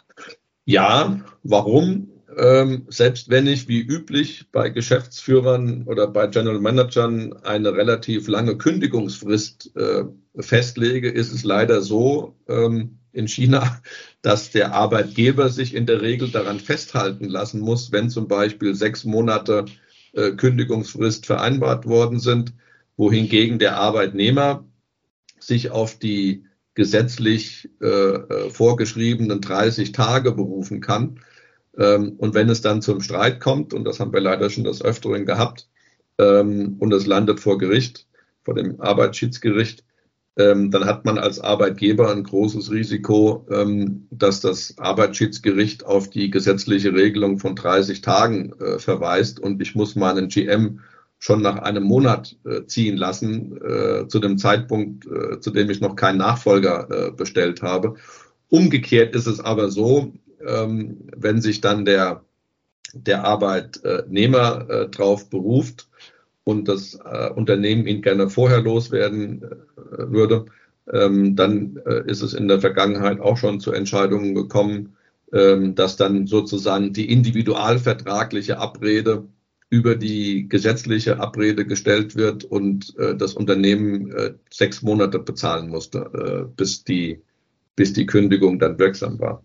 Ja, warum? Ähm, selbst wenn ich wie üblich bei Geschäftsführern oder bei General Managern eine relativ lange Kündigungsfrist äh, festlege, ist es leider so ähm, in China, dass der Arbeitgeber sich in der Regel daran festhalten lassen muss, wenn zum Beispiel sechs Monate äh, Kündigungsfrist vereinbart worden sind, wohingegen der Arbeitnehmer sich auf die gesetzlich äh, äh vorgeschriebenen 30 Tage berufen kann. Ähm, und wenn es dann zum Streit kommt, und das haben wir leider schon des Öfteren gehabt, ähm, und es landet vor Gericht, vor dem Arbeitsschiedsgericht, ähm, dann hat man als Arbeitgeber ein großes Risiko, ähm, dass das Arbeitsschiedsgericht auf die gesetzliche Regelung von 30 Tagen äh, verweist und ich muss meinen GM schon nach einem Monat äh, ziehen lassen, äh, zu dem Zeitpunkt, äh, zu dem ich noch keinen Nachfolger äh, bestellt habe. Umgekehrt ist es aber so, ähm, wenn sich dann der, der Arbeitnehmer äh, darauf beruft und das äh, Unternehmen ihn gerne vorher loswerden würde, ähm, dann ist es in der Vergangenheit auch schon zu Entscheidungen gekommen, ähm, dass dann sozusagen die individualvertragliche Abrede über die gesetzliche Abrede gestellt wird und äh, das Unternehmen äh, sechs Monate bezahlen musste, äh, bis, die, bis die Kündigung dann wirksam war.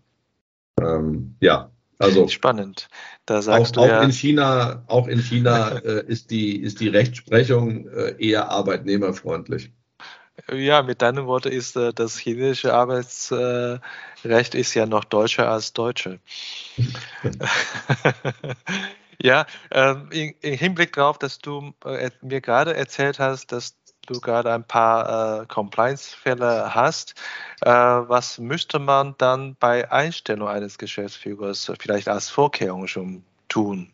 Ähm, ja, also spannend. Da sagst auch, du ja, auch in China, auch in China äh, ist die ist die Rechtsprechung äh, eher arbeitnehmerfreundlich. Ja, mit deinen Worten ist äh, das chinesische Arbeitsrecht ist ja noch deutscher als deutsche. ja, ähm, im Hinblick darauf, dass du äh, mir gerade erzählt hast, dass du gerade ein paar äh, Compliance-Fälle hast. Äh, was müsste man dann bei Einstellung eines Geschäftsführers vielleicht als Vorkehrung schon tun?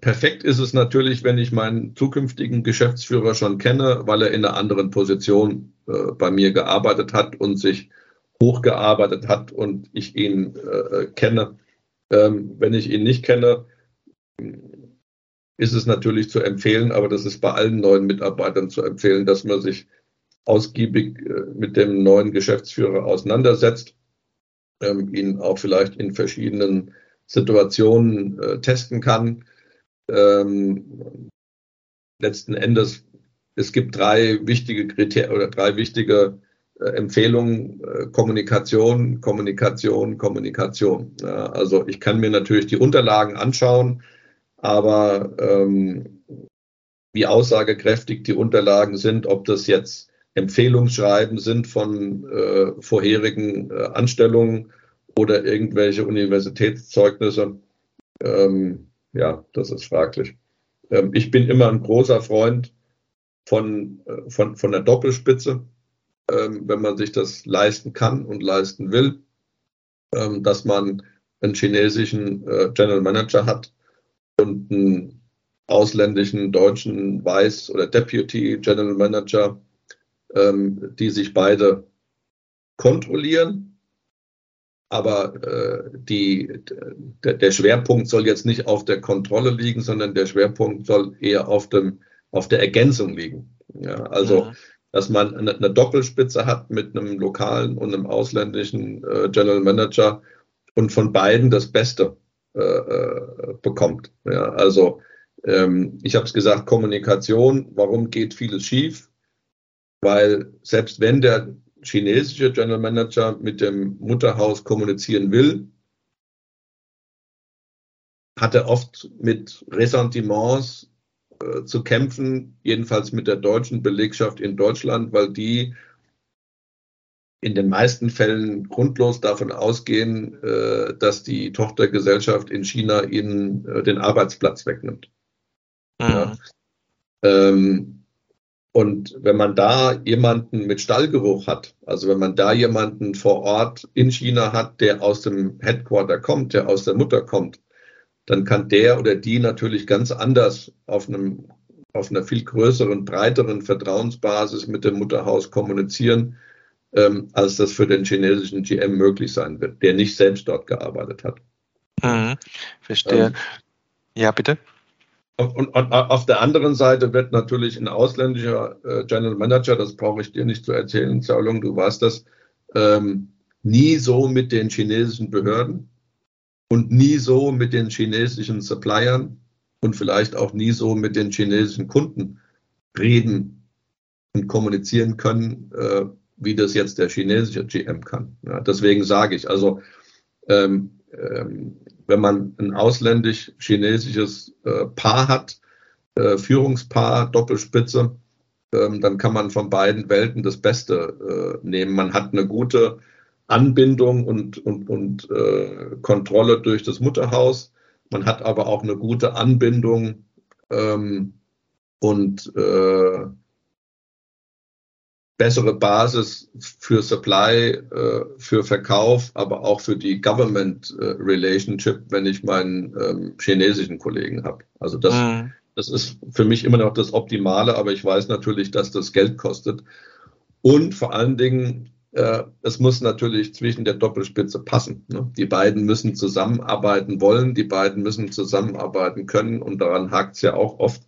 Perfekt ist es natürlich, wenn ich meinen zukünftigen Geschäftsführer schon kenne, weil er in einer anderen Position äh, bei mir gearbeitet hat und sich hochgearbeitet hat und ich ihn äh, kenne. Ähm, wenn ich ihn nicht kenne, ist es natürlich zu empfehlen, aber das ist bei allen neuen Mitarbeitern zu empfehlen, dass man sich ausgiebig äh, mit dem neuen Geschäftsführer auseinandersetzt, ähm, ihn auch vielleicht in verschiedenen Situationen äh, testen kann. Ähm, letzten Endes, es gibt drei wichtige Kriterien oder drei wichtige äh, Empfehlungen, Kommunikation, Kommunikation, Kommunikation. Also ich kann mir natürlich die Unterlagen anschauen, aber ähm, wie aussagekräftig die Unterlagen sind, ob das jetzt Empfehlungsschreiben sind von äh, vorherigen äh, Anstellungen oder irgendwelche Universitätszeugnisse, ähm, ja, das ist fraglich. Ähm, ich bin immer ein großer Freund von, äh, von, von der Doppelspitze, ähm, wenn man sich das leisten kann und leisten will, ähm, dass man einen chinesischen äh, General Manager hat, und einen ausländischen deutschen Vice oder Deputy General Manager, ähm, die sich beide kontrollieren. Aber äh, die, der, der Schwerpunkt soll jetzt nicht auf der Kontrolle liegen, sondern der Schwerpunkt soll eher auf, dem, auf der Ergänzung liegen. Ja, also, ja. dass man eine, eine, Doppelspitze hat mit einem lokalen und einem ausländischen äh, General Manager und von beiden das Beste äh, äh, bekommt. Ja, also ähm, ich habe es gesagt, Kommunikation, warum geht vieles schief? Weil selbst wenn der chinesische General Manager mit dem Mutterhaus kommunizieren will, hat er oft mit Ressentiments äh, zu kämpfen, jedenfalls mit der deutschen Belegschaft in Deutschland, weil die in den meisten Fällen grundlos davon ausgehen, äh, dass die Tochtergesellschaft in China ihnen äh, den Arbeitsplatz wegnimmt. Mhm. Ja. Ähm, und wenn man da jemanden mit Stallgeruch hat, also wenn man da jemanden vor Ort in China hat, der aus dem Headquarter kommt, der aus der Mutter kommt, dann kann der oder die natürlich ganz anders auf einem auf einer viel größeren, breiteren Vertrauensbasis mit dem Mutterhaus kommunizieren, ähm, als das für den chinesischen GM möglich sein wird, der nicht selbst dort gearbeitet hat. Mhm, verstehe. Ähm, ja, bitte. Und, und, auf der anderen Seite wird natürlich ein ausländischer äh, General Manager, das brauche ich dir nicht zu erzählen, Zaulung, du weißt das, ähm, nie so mit den chinesischen Behörden und nie so mit den chinesischen Suppliern und vielleicht auch nie so mit den chinesischen Kunden reden und kommunizieren können, äh, wie das jetzt der chinesische GM kann. Ja, deswegen sage ich, also ähm, ähm, wenn man ein ausländisch-chinesisches äh, Paar hat, äh, Führungspaar, Doppelspitze, ähm, dann kann man von beiden Welten das Beste äh, nehmen. Man hat eine gute Anbindung und, und, und äh, Kontrolle durch das Mutterhaus. Man hat aber auch eine gute Anbindung ähm, und äh, bessere Basis für Supply, äh, für Verkauf, aber auch für die Government äh, Relationship, wenn ich meinen ähm, chinesischen Kollegen habe. Also das, mhm. das ist für mich immer noch das Optimale, aber ich weiß natürlich, dass das Geld kostet. Und vor allen Dingen, äh, es muss natürlich zwischen der Doppelspitze passen. Ne? Die beiden müssen zusammenarbeiten wollen, die beiden müssen zusammenarbeiten können und daran hakt es ja auch oft.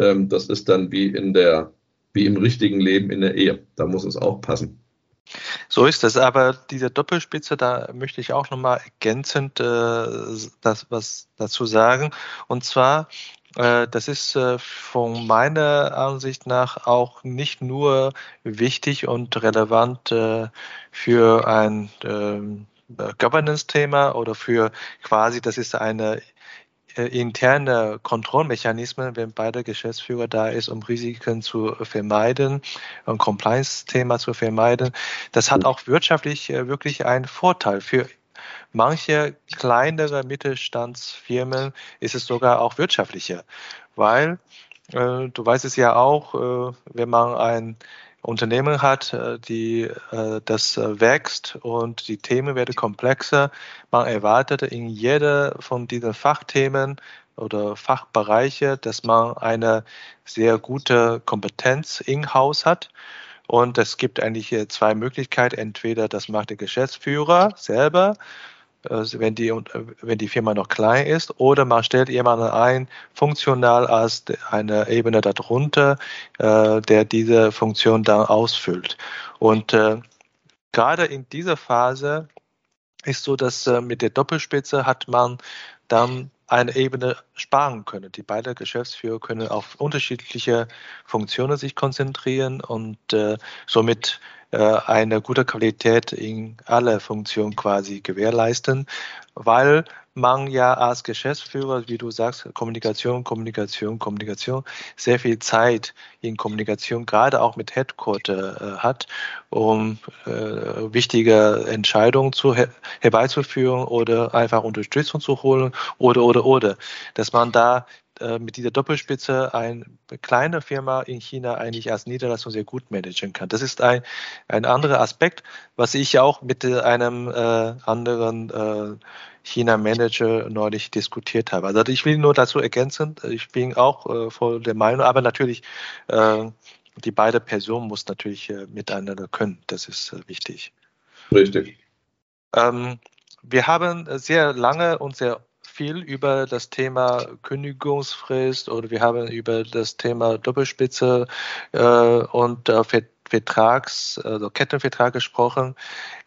Ähm, das ist dann wie in der wie im richtigen Leben in der Ehe. Da muss es auch passen. So ist es, aber diese Doppelspitze, da möchte ich auch nochmal ergänzend äh, das, was dazu sagen. Und zwar, äh, das ist äh, von meiner Ansicht nach auch nicht nur wichtig und relevant äh, für ein ähm, Governance-Thema oder für quasi, das ist eine interne Kontrollmechanismen, wenn beide Geschäftsführer da ist, um Risiken zu vermeiden, ein Compliance-Thema zu vermeiden. Das hat auch wirtschaftlich äh, wirklich einen Vorteil. Für manche kleinere Mittelstandsfirmen ist es sogar auch wirtschaftlicher, weil äh, du weißt es ja auch, äh, wenn man ein Unternehmen hat, äh, die äh, das äh, wächst und die Themen werden komplexer. Man erwartet in jeder von diesen Fachthemen oder Fachbereiche, dass man eine sehr gute Kompetenz in-house hat. Und es gibt eigentlich zwei Möglichkeiten. Entweder das macht der Geschäftsführer selber wenn die, wenn die Firma noch klein ist, oder man stellt jemanden ein, funktional als eine Ebene darunter, äh, der diese Funktion dann ausfüllt. Und äh, gerade in dieser Phase ist so, dass äh, mit der Doppelspitze hat man dann eine Ebene sparen können. Die beiden Geschäftsführer können auf unterschiedliche Funktionen sich konzentrieren und äh, somit äh, eine gute Qualität in alle Funktionen quasi gewährleisten, weil man ja als Geschäftsführer, wie du sagst, Kommunikation, Kommunikation, Kommunikation, sehr viel Zeit in Kommunikation, gerade auch mit Headquarter äh, hat, um äh, wichtige Entscheidungen zu, her herbeizuführen oder einfach Unterstützung zu holen oder, oder, oder. Dass man da äh, mit dieser Doppelspitze eine kleine Firma in China eigentlich als Niederlassung sehr gut managen kann. Das ist ein, ein anderer Aspekt, was ich auch mit einem äh, anderen äh, China-Manager neulich diskutiert habe. Also ich will nur dazu ergänzen, ich bin auch äh, voll der Meinung, aber natürlich äh, die beiden Personen muss natürlich äh, miteinander können. Das ist wichtig. Richtig. Ähm, wir haben sehr lange und sehr viel über das Thema Kündigungsfrist oder wir haben über das Thema Doppelspitze äh, und äh, Vertrags, also Kettenvertrag gesprochen.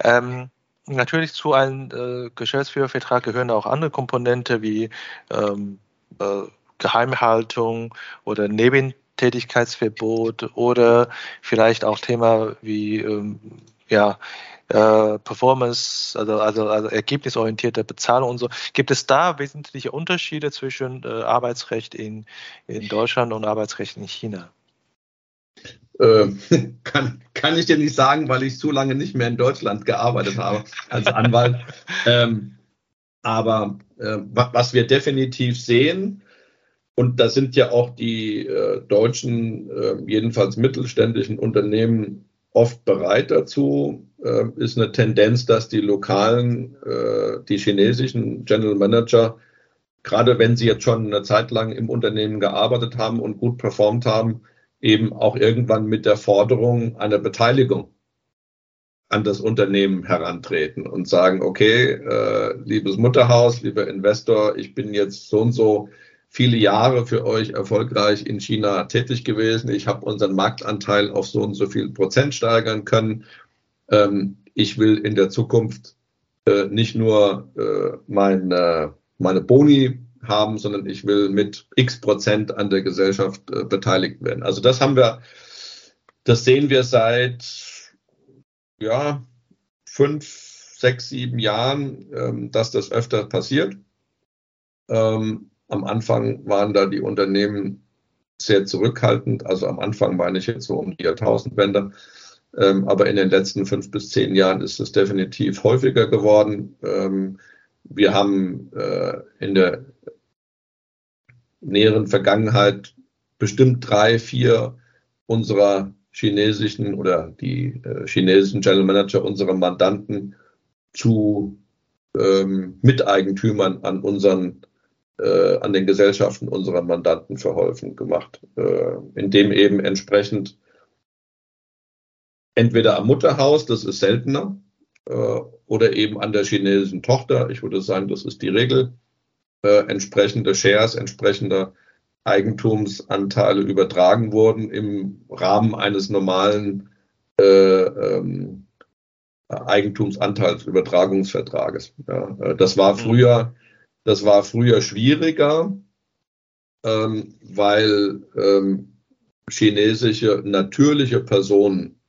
Ähm, natürlich zu einem äh, Geschäftsführervertrag gehören auch andere Komponenten wie ähm, äh, Geheimhaltung oder Nebentätigkeitsverbot oder vielleicht auch Thema wie ähm, ja, äh, Performance, also, also, also ergebnisorientierte Bezahlung und so. Gibt es da wesentliche Unterschiede zwischen äh, Arbeitsrecht in, in Deutschland und Arbeitsrecht in China? Äh, kann, kann ich dir nicht sagen, weil ich zu lange nicht mehr in Deutschland gearbeitet habe als Anwalt. ähm, aber äh, was wir definitiv sehen, und da sind ja auch die äh, deutschen, äh, jedenfalls mittelständischen Unternehmen oft bereit dazu, äh, ist eine Tendenz, dass die lokalen, äh, die chinesischen General Manager gerade wenn sie jetzt schon eine Zeit lang im Unternehmen gearbeitet haben und gut performt haben, eben auch irgendwann mit der Forderung einer Beteiligung an das Unternehmen herantreten und sagen, okay, äh, liebes Mutterhaus, lieber Investor, ich bin jetzt so und so viele Jahre für euch erfolgreich in China tätig gewesen. Ich habe unseren Marktanteil auf so und so viel Prozent steigern können. Ähm, ich will in der Zukunft äh, nicht nur äh, meine, meine Boni haben, sondern ich will mit x Prozent an der Gesellschaft äh, beteiligt werden. Also das haben wir, das sehen wir seit ja, fünf, sechs, sieben Jahren, ähm, dass das öfter passiert. Ähm, am Anfang waren da die Unternehmen sehr zurückhaltend. Also am Anfang meine ich jetzt so um die Jahrtausendwende. Ähm, aber in den letzten fünf bis zehn Jahren ist es definitiv häufiger geworden. Ähm, wir haben äh, in der näheren Vergangenheit bestimmt drei, vier unserer chinesischen oder die äh, chinesischen General Manager unserer Mandanten zu ähm, Miteigentümern an unseren äh, an den Gesellschaften unserer Mandanten verholfen gemacht, äh, indem eben entsprechend entweder am Mutterhaus, das ist seltener, äh, oder eben an der chinesischen Tochter, ich würde sagen, das ist die Regel, äh, entsprechende Shares, entsprechende Eigentumsanteile übertragen wurden im Rahmen eines normalen äh, ähm, Eigentumsanteilsübertragungsvertrages. Ja, äh, das war mhm. früher das war früher schwieriger, ähm, weil ähm, chinesische natürliche Personen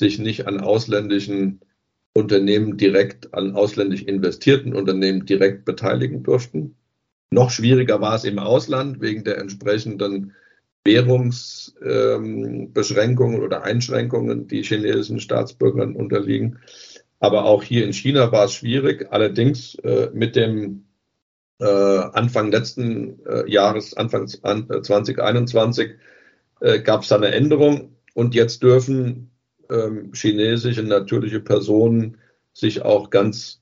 sich nicht an ausländischen Unternehmen direkt, an ausländisch investierten Unternehmen direkt beteiligen durften. Noch schwieriger war es im Ausland wegen der entsprechenden Währungsbeschränkungen ähm, oder Einschränkungen, die chinesischen Staatsbürgern unterliegen. Aber auch hier in China war es schwierig. Allerdings äh, mit dem äh, Anfang letzten äh, Jahres, Anfang an, 2021, äh, gab es eine Änderung und jetzt dürfen ähm, chinesische natürliche Personen sich auch ganz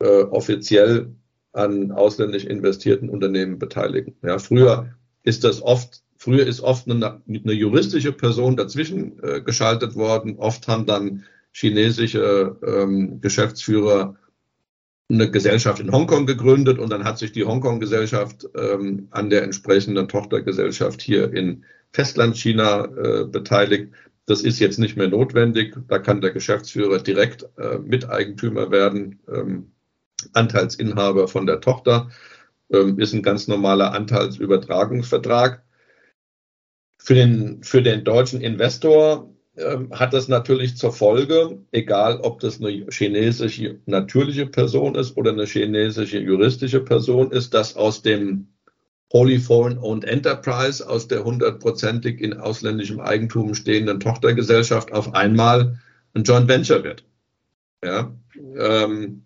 äh, offiziell an ausländisch investierten Unternehmen beteiligen. Ja, früher ist das oft, früher ist oft eine, eine juristische Person dazwischen äh, geschaltet worden. Oft haben dann chinesische ähm, Geschäftsführer eine Gesellschaft in Hongkong gegründet und dann hat sich die Hongkong-Gesellschaft ähm, an der entsprechenden Tochtergesellschaft hier in Festlandchina äh, beteiligt. Das ist jetzt nicht mehr notwendig. Da kann der Geschäftsführer direkt äh, Miteigentümer werden, ähm, Anteilsinhaber von der Tochter. Ähm, ist ein ganz normaler Anteilsübertragungsvertrag. Für den, für den deutschen Investor hat das natürlich zur Folge, egal ob das eine chinesische natürliche Person ist oder eine chinesische juristische Person ist, dass aus dem Holy Foreign Owned Enterprise, aus der hundertprozentig in ausländischem Eigentum stehenden Tochtergesellschaft auf einmal ein Joint Venture wird. Ja, ähm,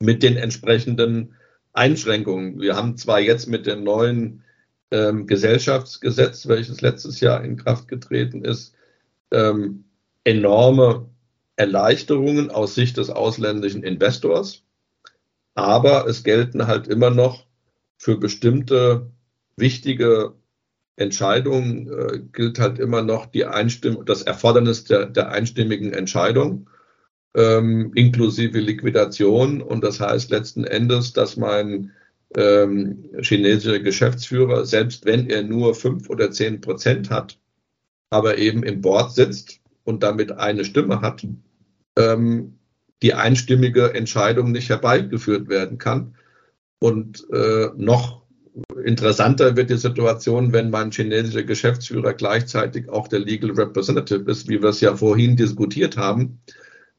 mit den entsprechenden Einschränkungen. Wir haben zwar jetzt mit dem neuen ähm, Gesellschaftsgesetz, welches letztes Jahr in Kraft getreten ist, ähm, enorme Erleichterungen aus Sicht des ausländischen Investors, aber es gelten halt immer noch für bestimmte wichtige Entscheidungen äh, gilt halt immer noch die Einstimmung, das Erfordernis der, der einstimmigen Entscheidung ähm, inklusive Liquidation. Und das heißt letzten Endes, dass mein ähm, chinesischer Geschäftsführer, selbst wenn er nur fünf oder zehn Prozent hat, aber eben im Board sitzt und damit eine Stimme hat, ähm, die einstimmige Entscheidung nicht herbeigeführt werden kann. Und äh, noch interessanter wird die Situation, wenn mein chinesischer Geschäftsführer gleichzeitig auch der Legal Representative ist, wie wir es ja vorhin diskutiert haben.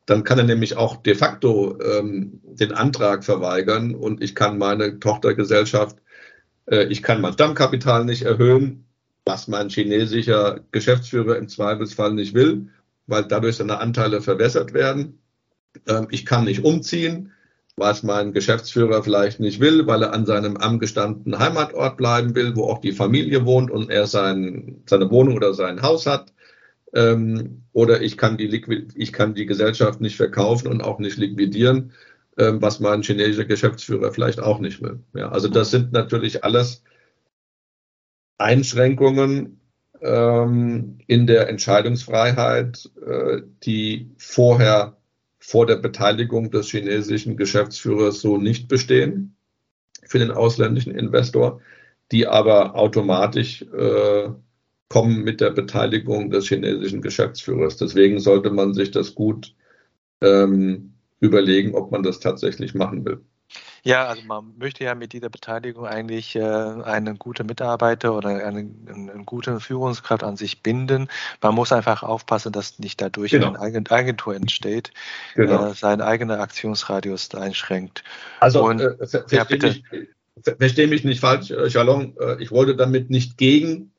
Dann kann er nämlich auch de facto ähm, den Antrag verweigern und ich kann meine Tochtergesellschaft, äh, ich kann mein Stammkapital nicht erhöhen was mein chinesischer Geschäftsführer im Zweifelsfall nicht will, weil dadurch seine Anteile verwässert werden. Ähm, ich kann nicht umziehen, was mein Geschäftsführer vielleicht nicht will, weil er an seinem angestammten Heimatort bleiben will, wo auch die Familie wohnt und er sein, seine Wohnung oder sein Haus hat. Ähm, oder ich kann, die ich kann die Gesellschaft nicht verkaufen und auch nicht liquidieren, ähm, was mein chinesischer Geschäftsführer vielleicht auch nicht will. Ja, also das sind natürlich alles Einschränkungen ähm, in der Entscheidungsfreiheit, äh, die vorher vor der Beteiligung des chinesischen Geschäftsführers so nicht bestehen für den ausländischen Investor, die aber automatisch äh, kommen mit der Beteiligung des chinesischen Geschäftsführers. Deswegen sollte man sich das gut ähm, überlegen, ob man das tatsächlich machen will. Ja, also man möchte ja mit dieser Beteiligung eigentlich äh, einen guten Mitarbeiter oder eine, eine, gute Führungskraft an sich binden. Man muss einfach aufpassen, dass nicht dadurch genau. eine Agentur entsteht, genau. äh, seinen eigenen Aktionsradius einschränkt. Also Und, äh, ver ja, verstehe, mich, verstehe mich nicht falsch, äh, Chalon. Äh, ich wollte damit nicht gegen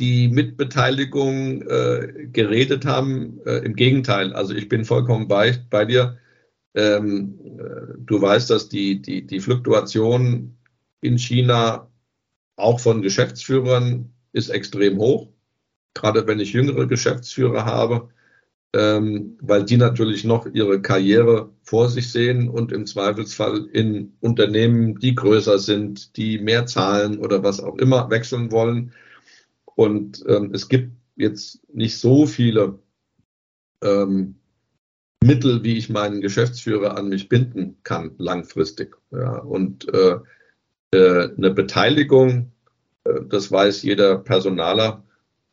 die Mitbeteiligung äh, geredet haben. Äh, Im Gegenteil, also ich bin vollkommen bei, bei dir. Ähm, äh, du weißt, dass die, die, die Fluktuation in China auch von Geschäftsführern ist extrem hoch. Gerade wenn ich jüngere Geschäftsführer habe, ähm, weil die natürlich noch ihre Karriere vor sich sehen und im Zweifelsfall in Unternehmen, die größer sind, die mehr zahlen oder was auch immer wechseln wollen. Und ähm, es gibt jetzt nicht so viele ähm, Mittel, wie ich meinen Geschäftsführer an mich binden kann, langfristig. Ja, und äh, äh, eine Beteiligung, äh, das weiß jeder Personaler,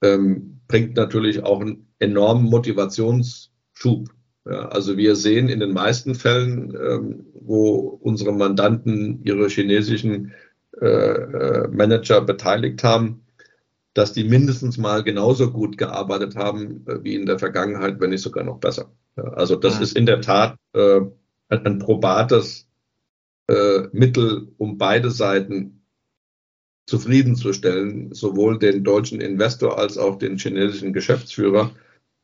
ähm, bringt natürlich auch einen enormen Motivationsschub. Ja, also wir sehen in den meisten Fällen, ähm, wo unsere Mandanten ihre chinesischen äh, äh, Manager beteiligt haben, dass die mindestens mal genauso gut gearbeitet haben wie in der Vergangenheit, wenn nicht sogar noch besser. Also das ja. ist in der Tat äh, ein probates äh, Mittel, um beide Seiten zufriedenzustellen, sowohl den deutschen Investor als auch den chinesischen Geschäftsführer.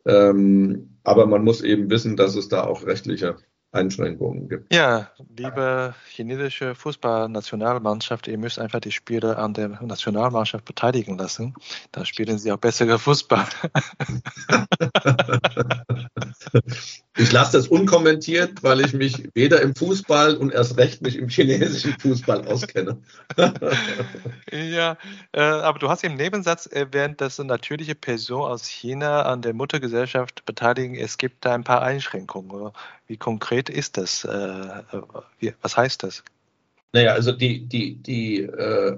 Ähm, aber man muss eben wissen, dass es da auch rechtliche Einschränkungen gibt. Ja, liebe chinesische Fußballnationalmannschaft, ihr müsst einfach die Spieler an der Nationalmannschaft beteiligen lassen. Da spielen sie auch bessere Fußball. ich lasse das unkommentiert, weil ich mich weder im Fußball und erst recht nicht im chinesischen Fußball auskenne. ja, äh, aber du hast im Nebensatz erwähnt, dass natürliche Personen aus China an der Muttergesellschaft beteiligen. Es gibt da ein paar Einschränkungen. Wie konkret ist das? Äh, wie, was heißt das? Naja, also die, die, die, äh,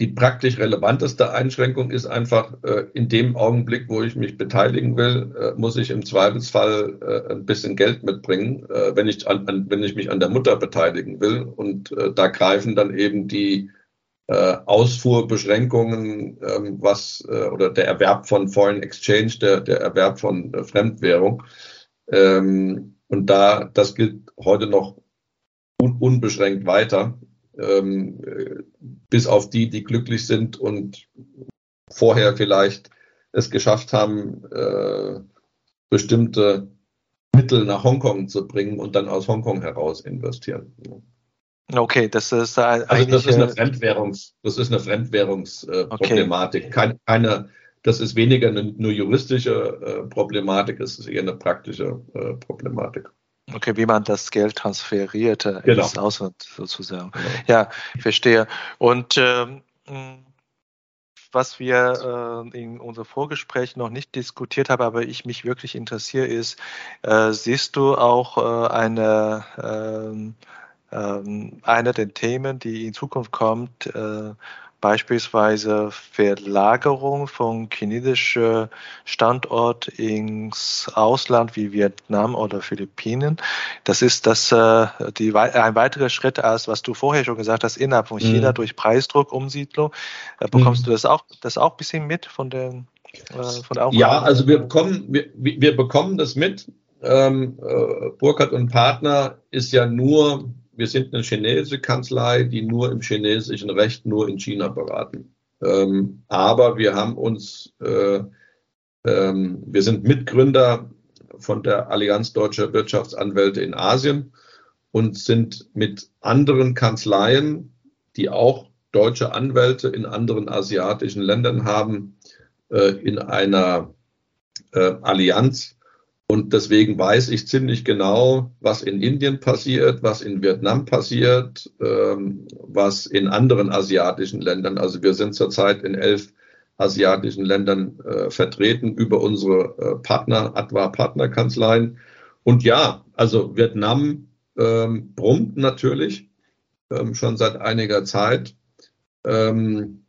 die praktisch relevanteste Einschränkung ist einfach, äh, in dem Augenblick, wo ich mich beteiligen will, äh, muss ich im Zweifelsfall äh, ein bisschen Geld mitbringen, äh, wenn, ich an, an, wenn ich mich an der Mutter beteiligen will. Und äh, da greifen dann eben die äh, Ausfuhrbeschränkungen, ähm, was äh, oder der Erwerb von Foreign Exchange, der, der Erwerb von äh, Fremdwährung. Ähm, und da, das gilt heute noch un unbeschränkt weiter, ähm, bis auf die, die glücklich sind und vorher vielleicht es geschafft haben, äh, bestimmte Mittel nach Hongkong zu bringen und dann aus Hongkong heraus investieren. Okay, das ist also das ist eine Fremdwährungs, das ist eine Fremdwährungsproblematik, äh, okay. keine, keine das ist weniger eine, nur juristische äh, Problematik, es ist eher eine praktische äh, Problematik. Okay, wie man das Geld transferiert äh, genau. ins Ausland sozusagen. Genau. Ja, verstehe. Und ähm, was wir äh, in unserem Vorgespräch noch nicht diskutiert haben, aber ich mich wirklich interessiere, ist, äh, siehst du auch äh, eine, ähm, ähm, eine der Themen, die in Zukunft kommt, äh, beispielsweise Verlagerung von chinesischen Standort ins Ausland wie Vietnam oder Philippinen. Das ist das, äh, die, ein weiterer Schritt, als was du vorher schon gesagt hast, innerhalb von China mhm. durch Preisdruck, Umsiedlung. Äh, bekommst mhm. du das auch, das auch ein bisschen mit von den äh, Ja, also wir bekommen, wir, wir bekommen das mit. Ähm, äh, Burkhardt und Partner ist ja nur wir sind eine chinesische Kanzlei, die nur im chinesischen Recht nur in China beraten. Ähm, aber wir haben uns, äh, ähm, wir sind Mitgründer von der Allianz Deutscher Wirtschaftsanwälte in Asien und sind mit anderen Kanzleien, die auch deutsche Anwälte in anderen asiatischen Ländern haben, äh, in einer äh, Allianz Und deswegen weiß ich ziemlich genau, was in Indien passiert, was in Vietnam passiert, ähm, was in anderen asiatischen Ländern. Also wir sind zurzeit in elf asiatischen Ländern äh, vertreten über unsere äh, Partner, Adva Partnerkanzleien. Und ja, also Vietnam ähm, brummt natürlich ähm, schon seit einiger Zeit. Ähm,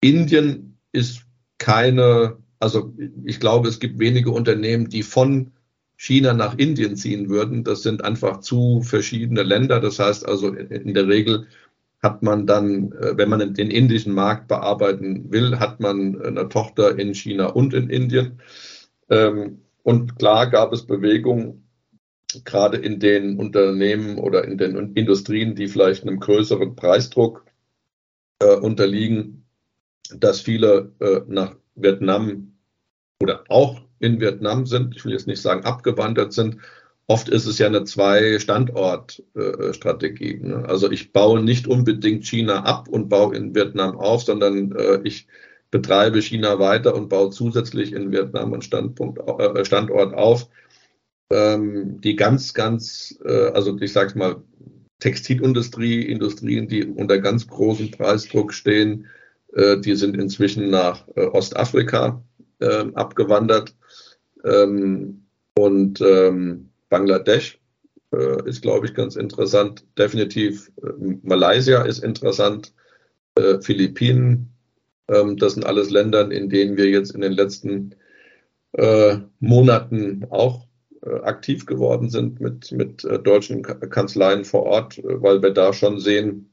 Indien ist keine also ich glaube, es gibt wenige Unternehmen, die von China nach Indien ziehen würden. Das sind einfach zu verschiedene Länder. Das heißt also in der Regel hat man dann, äh, wenn man den indischen Markt bearbeiten will, hat man eine Tochter in China und in Indien. Ähm, und klar gab es Bewegungen, gerade in den Unternehmen oder in den Industrien, die vielleicht einem größeren Preisdruck äh, unterliegen, dass viele äh, nach Vietnam oder auch in Vietnam sind, ich will jetzt nicht sagen abgewandert sind, oft ist es ja eine Zwei-Standort-Strategie. Ne? Also ich baue nicht unbedingt China ab und baue in Vietnam auf, sondern äh, ich betreibe China weiter und baue zusätzlich in Vietnam einen Standpunkt, äh, Standort auf. Ähm, die ganz, ganz, äh, also ich sage mal, Textilindustrie, Industrien, die unter ganz großem Preisdruck stehen, die sind inzwischen nach äh, Ostafrika äh, abgewandert. Ähm, und ähm, Bangladesch äh, ist, glaube ich, ganz interessant. Definitiv äh, Malaysia ist interessant. Äh, Philippinen, ähm, das sind alles Länder, in denen wir jetzt in den letzten Monaten auch aktiv geworden sind mit, mit deutschen Kanzleien vor Ort, weil wir da schon sehen,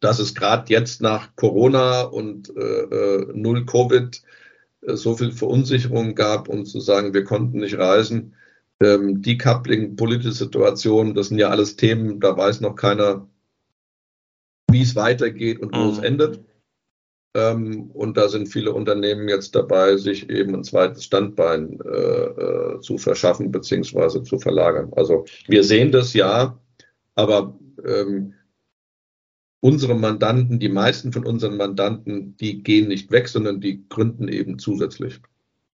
dass es gerade jetzt nach Corona und äh, äh, null Covid äh, so viel Verunsicherung gab und zu sagen, wir konnten nicht reisen. Ähm, Decoupling, politische Situation, das sind ja alles Themen, da weiß noch keiner, wie es weitergeht und wo mhm. es endet. Ähm, und da sind viele Unternehmen jetzt dabei, sich eben ein zweites Standbein äh, äh, zu verschaffen beziehungsweise zu verlagern. Also wir sehen das ja, aber ähm, unsere Mandanten, die meisten von unseren Mandanten, die gehen nicht weg, sondern die gründen eben zusätzlich.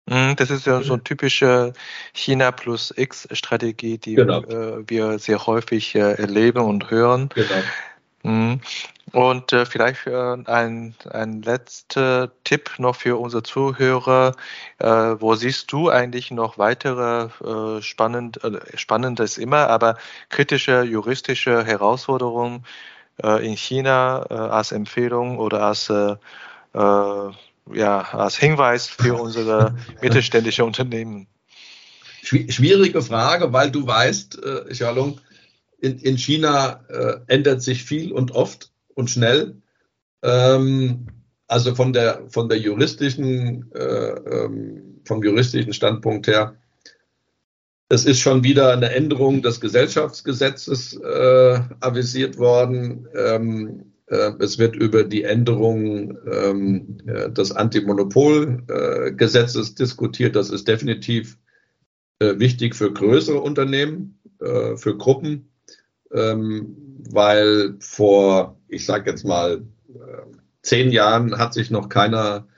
Mhm, das ist ja so eine typische China plus X-Strategie, die genau. äh, wir sehr häufig äh, erleben und hören. Genau. Mhm. Und äh, vielleicht ein, ein letzter Tipp noch für unsere Zuhörer. Wo siehst du eigentlich noch weitere spannend, spannendes immer, aber kritische juristische Herausforderungen in China äh, als Empfehlung oder als, äh, ja, als Hinweis für unsere mittelständische Unternehmen? Schwierige Frage, weil du weißt, äh, Xiaolong, in, in China äh, ändert sich viel und oft und schnell. Ähm, also von der, von der juristischen, äh, ähm, vom juristischen Standpunkt her es ist schon wieder eine Änderung des Gesellschaftsgesetzes äh, avisiert worden. Ähm, äh, es wird über die Änderung ähm, äh, des Antimonopolgesetzes diskutiert. Das ist definitiv äh, wichtig für größere Unternehmen, äh, für Gruppen, ähm, weil vor, ich sage jetzt mal, äh, zehn Jahren hat sich noch keiner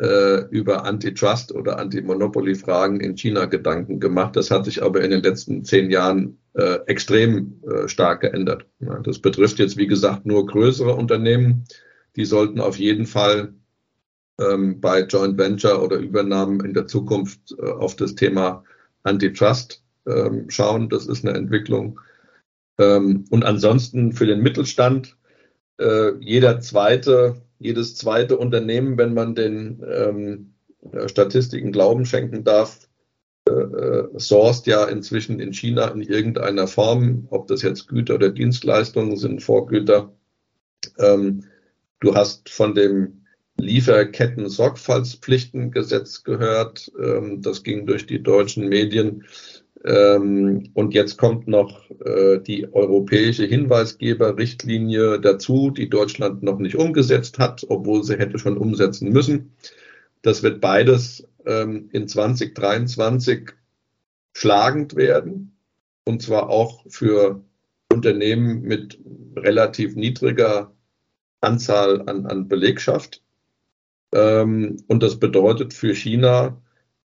äh, über Antitrust oder Anti-Monopoly-Fragen in China Gedanken gemacht. Das hat sich aber in den letzten zehn Jahren äh, extrem äh, stark geändert. Ja, das betrifft jetzt, wie gesagt, nur größere Unternehmen. Die sollten auf jeden Fall ähm, bei Joint Venture oder Übernahmen in der Zukunft äh, auf das Thema Antitrust ähm, schauen. Das ist eine Entwicklung. Ähm, und ansonsten für den Mittelstand, äh, jeder zweite jedes zweite Unternehmen, wenn man den ähm, äh, Statistiken Glauben schenken darf, äh, äh, sourced ja inzwischen in China in irgendeiner Form, ob das jetzt Güter oder Dienstleistungen sind, Vorgüter. Ähm, du hast von dem Lieferketten-Sorgfaltspflichtengesetz gehört. Ähm, das ging durch die deutschen Medien. Ähm, und jetzt kommt noch äh, die europäische Hinweisgeberrichtlinie dazu, die Deutschland noch nicht umgesetzt hat, obwohl sie hätte schon umsetzen müssen. Das wird beides ähm, in 2023 schlagend werden. Und zwar auch für Unternehmen mit relativ niedriger Anzahl an, an Belegschaft. Ähm, und das bedeutet für China,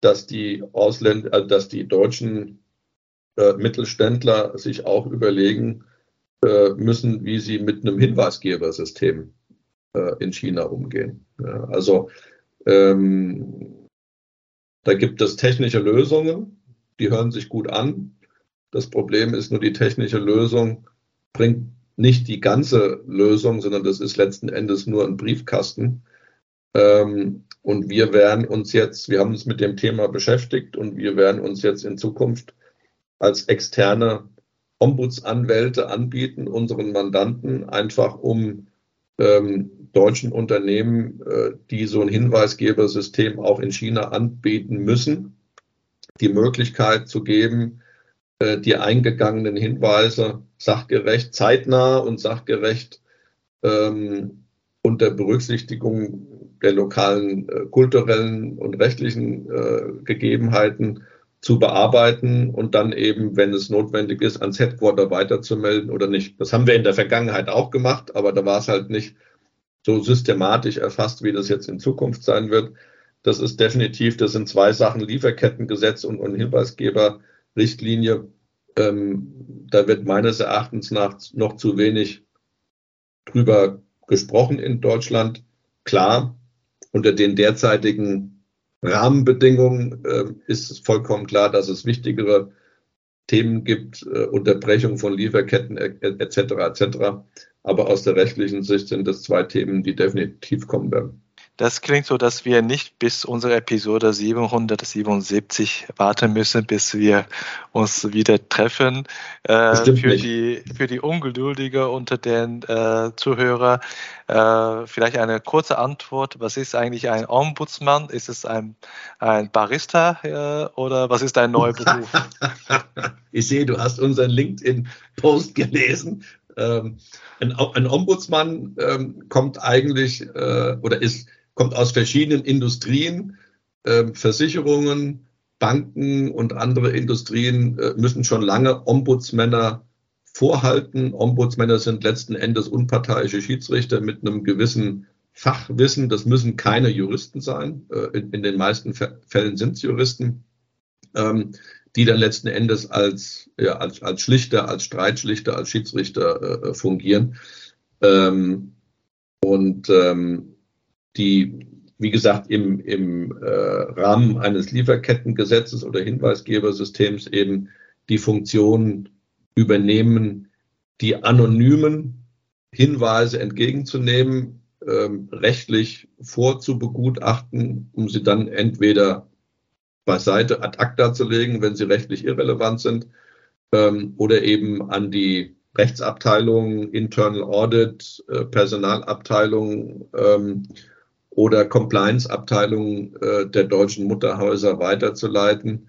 dass die Ausländer, äh, dass die deutschen äh, Mittelständler sich auch überlegen äh, müssen, wie sie mit einem Hinweisgebersystem äh, in China umgehen. Ja, also ähm, da gibt es technische Lösungen, die hören sich gut an. Das Problem ist nur, die technische Lösung bringt nicht die ganze Lösung, sondern das ist letzten Endes nur ein Briefkasten. Ähm, und wir werden uns jetzt, wir haben uns mit dem Thema beschäftigt und wir werden uns jetzt in Zukunft als externe Ombudsanwälte anbieten, unseren Mandanten, einfach um ähm, deutschen Unternehmen, äh, die so ein Hinweisgebersystem auch in China anbieten müssen, die Möglichkeit zu geben, äh, die eingegangenen Hinweise sachgerecht, zeitnah und sachgerecht ähm, unter Berücksichtigung der lokalen äh, kulturellen und rechtlichen äh, Gegebenheiten zu bearbeiten und dann eben, wenn es notwendig ist, ans Headquarter weiterzumelden oder nicht. Das haben wir in der Vergangenheit auch gemacht, aber da war es halt nicht so systematisch erfasst, wie das jetzt in Zukunft sein wird. Das ist definitiv, das sind zwei Sachen, Lieferkettengesetz und, und Hinweisgeberrichtlinie. Ähm, da wird meines Erachtens nach noch zu wenig drüber gesprochen in Deutschland. Klar, unter den derzeitigen Rahmenbedingungen äh, ist es vollkommen klar, dass es wichtigere Themen gibt, äh, Unterbrechung von Lieferketten etc. etc. Aber aus der rechtlichen Sicht sind das zwei Themen, die definitiv kommen werden. Das klingt so, dass wir nicht bis unsere Episode 777 warten müssen, bis wir uns wieder treffen. Äh, für, nicht. die, für die Ungeduldige unter den äh, Zuhörern äh, vielleicht eine kurze Antwort. Was ist eigentlich ein Ombudsmann? Ist es ein, ein Barista äh, oder was ist ein neuer Beruf? ich sehe, du hast unseren LinkedIn-Post gelesen. Ähm, ein, ein, Ombudsmann ähm, kommt eigentlich äh, oder ist kommt aus verschiedenen Industrien, äh, Versicherungen, Banken und andere Industrien äh, müssen schon lange Ombudsmänner vorhalten. Ombudsmänner sind letzten Endes unparteiische Schiedsrichter mit einem gewissen Fachwissen. Das müssen keine Juristen sein. Äh, in, den meisten Fällen sind es Juristen, ähm, die dann letzten Endes als, ja, als, als Schlichter, als Streitschlichter, als Schiedsrichter äh, fungieren. Ähm, und ähm, die, wie gesagt, im, im äh, Rahmen eines Lieferkettengesetzes oder Hinweisgebersystems eben die Funktion übernehmen, die anonymen Hinweise entgegenzunehmen, ähm, rechtlich vorzubegutachten, um sie dann entweder beiseite ad acta zu legen, wenn sie rechtlich irrelevant sind, ähm, oder eben an die Rechtsabteilung, Internal Audit, äh, Personalabteilung ähm, oder Compliance-Abteilungen äh, der deutschen Mutterhäuser weiterzuleiten.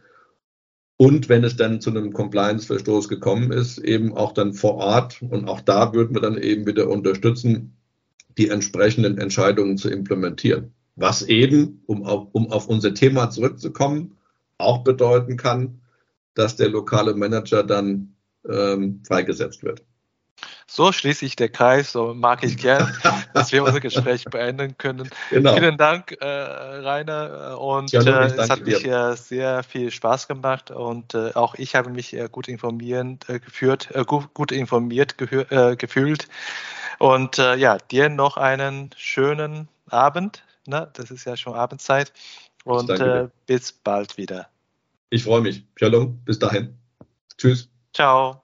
Und wenn es dann zu einem Compliance-Verstoß gekommen ist, eben auch dann vor Ort. Und auch da würden wir dann eben wieder unterstützen, die entsprechenden Entscheidungen zu implementieren. Was eben, um auf, um auf unser Thema zurückzukommen, auch bedeuten kann, dass der lokale Manager dann ähm, freigesetzt wird. So schließt sich der Kreis, so mag ich gern, dass wir unser Gespräch beenden können. Genau. Vielen Dank, äh, Rainer. Und ja, äh, es hat mich äh, sehr viel Spaß gemacht und äh, auch ich habe mich äh, gut informiert, äh, geführt, gut, gut, informiert gefühlt. Und ja, dir noch einen schönen Abend. Ne? Das ist ja schon Abendzeit. Und bis bald wieder. Ich freue mich. Shalom, bis dahin. Tschüss. Ciao.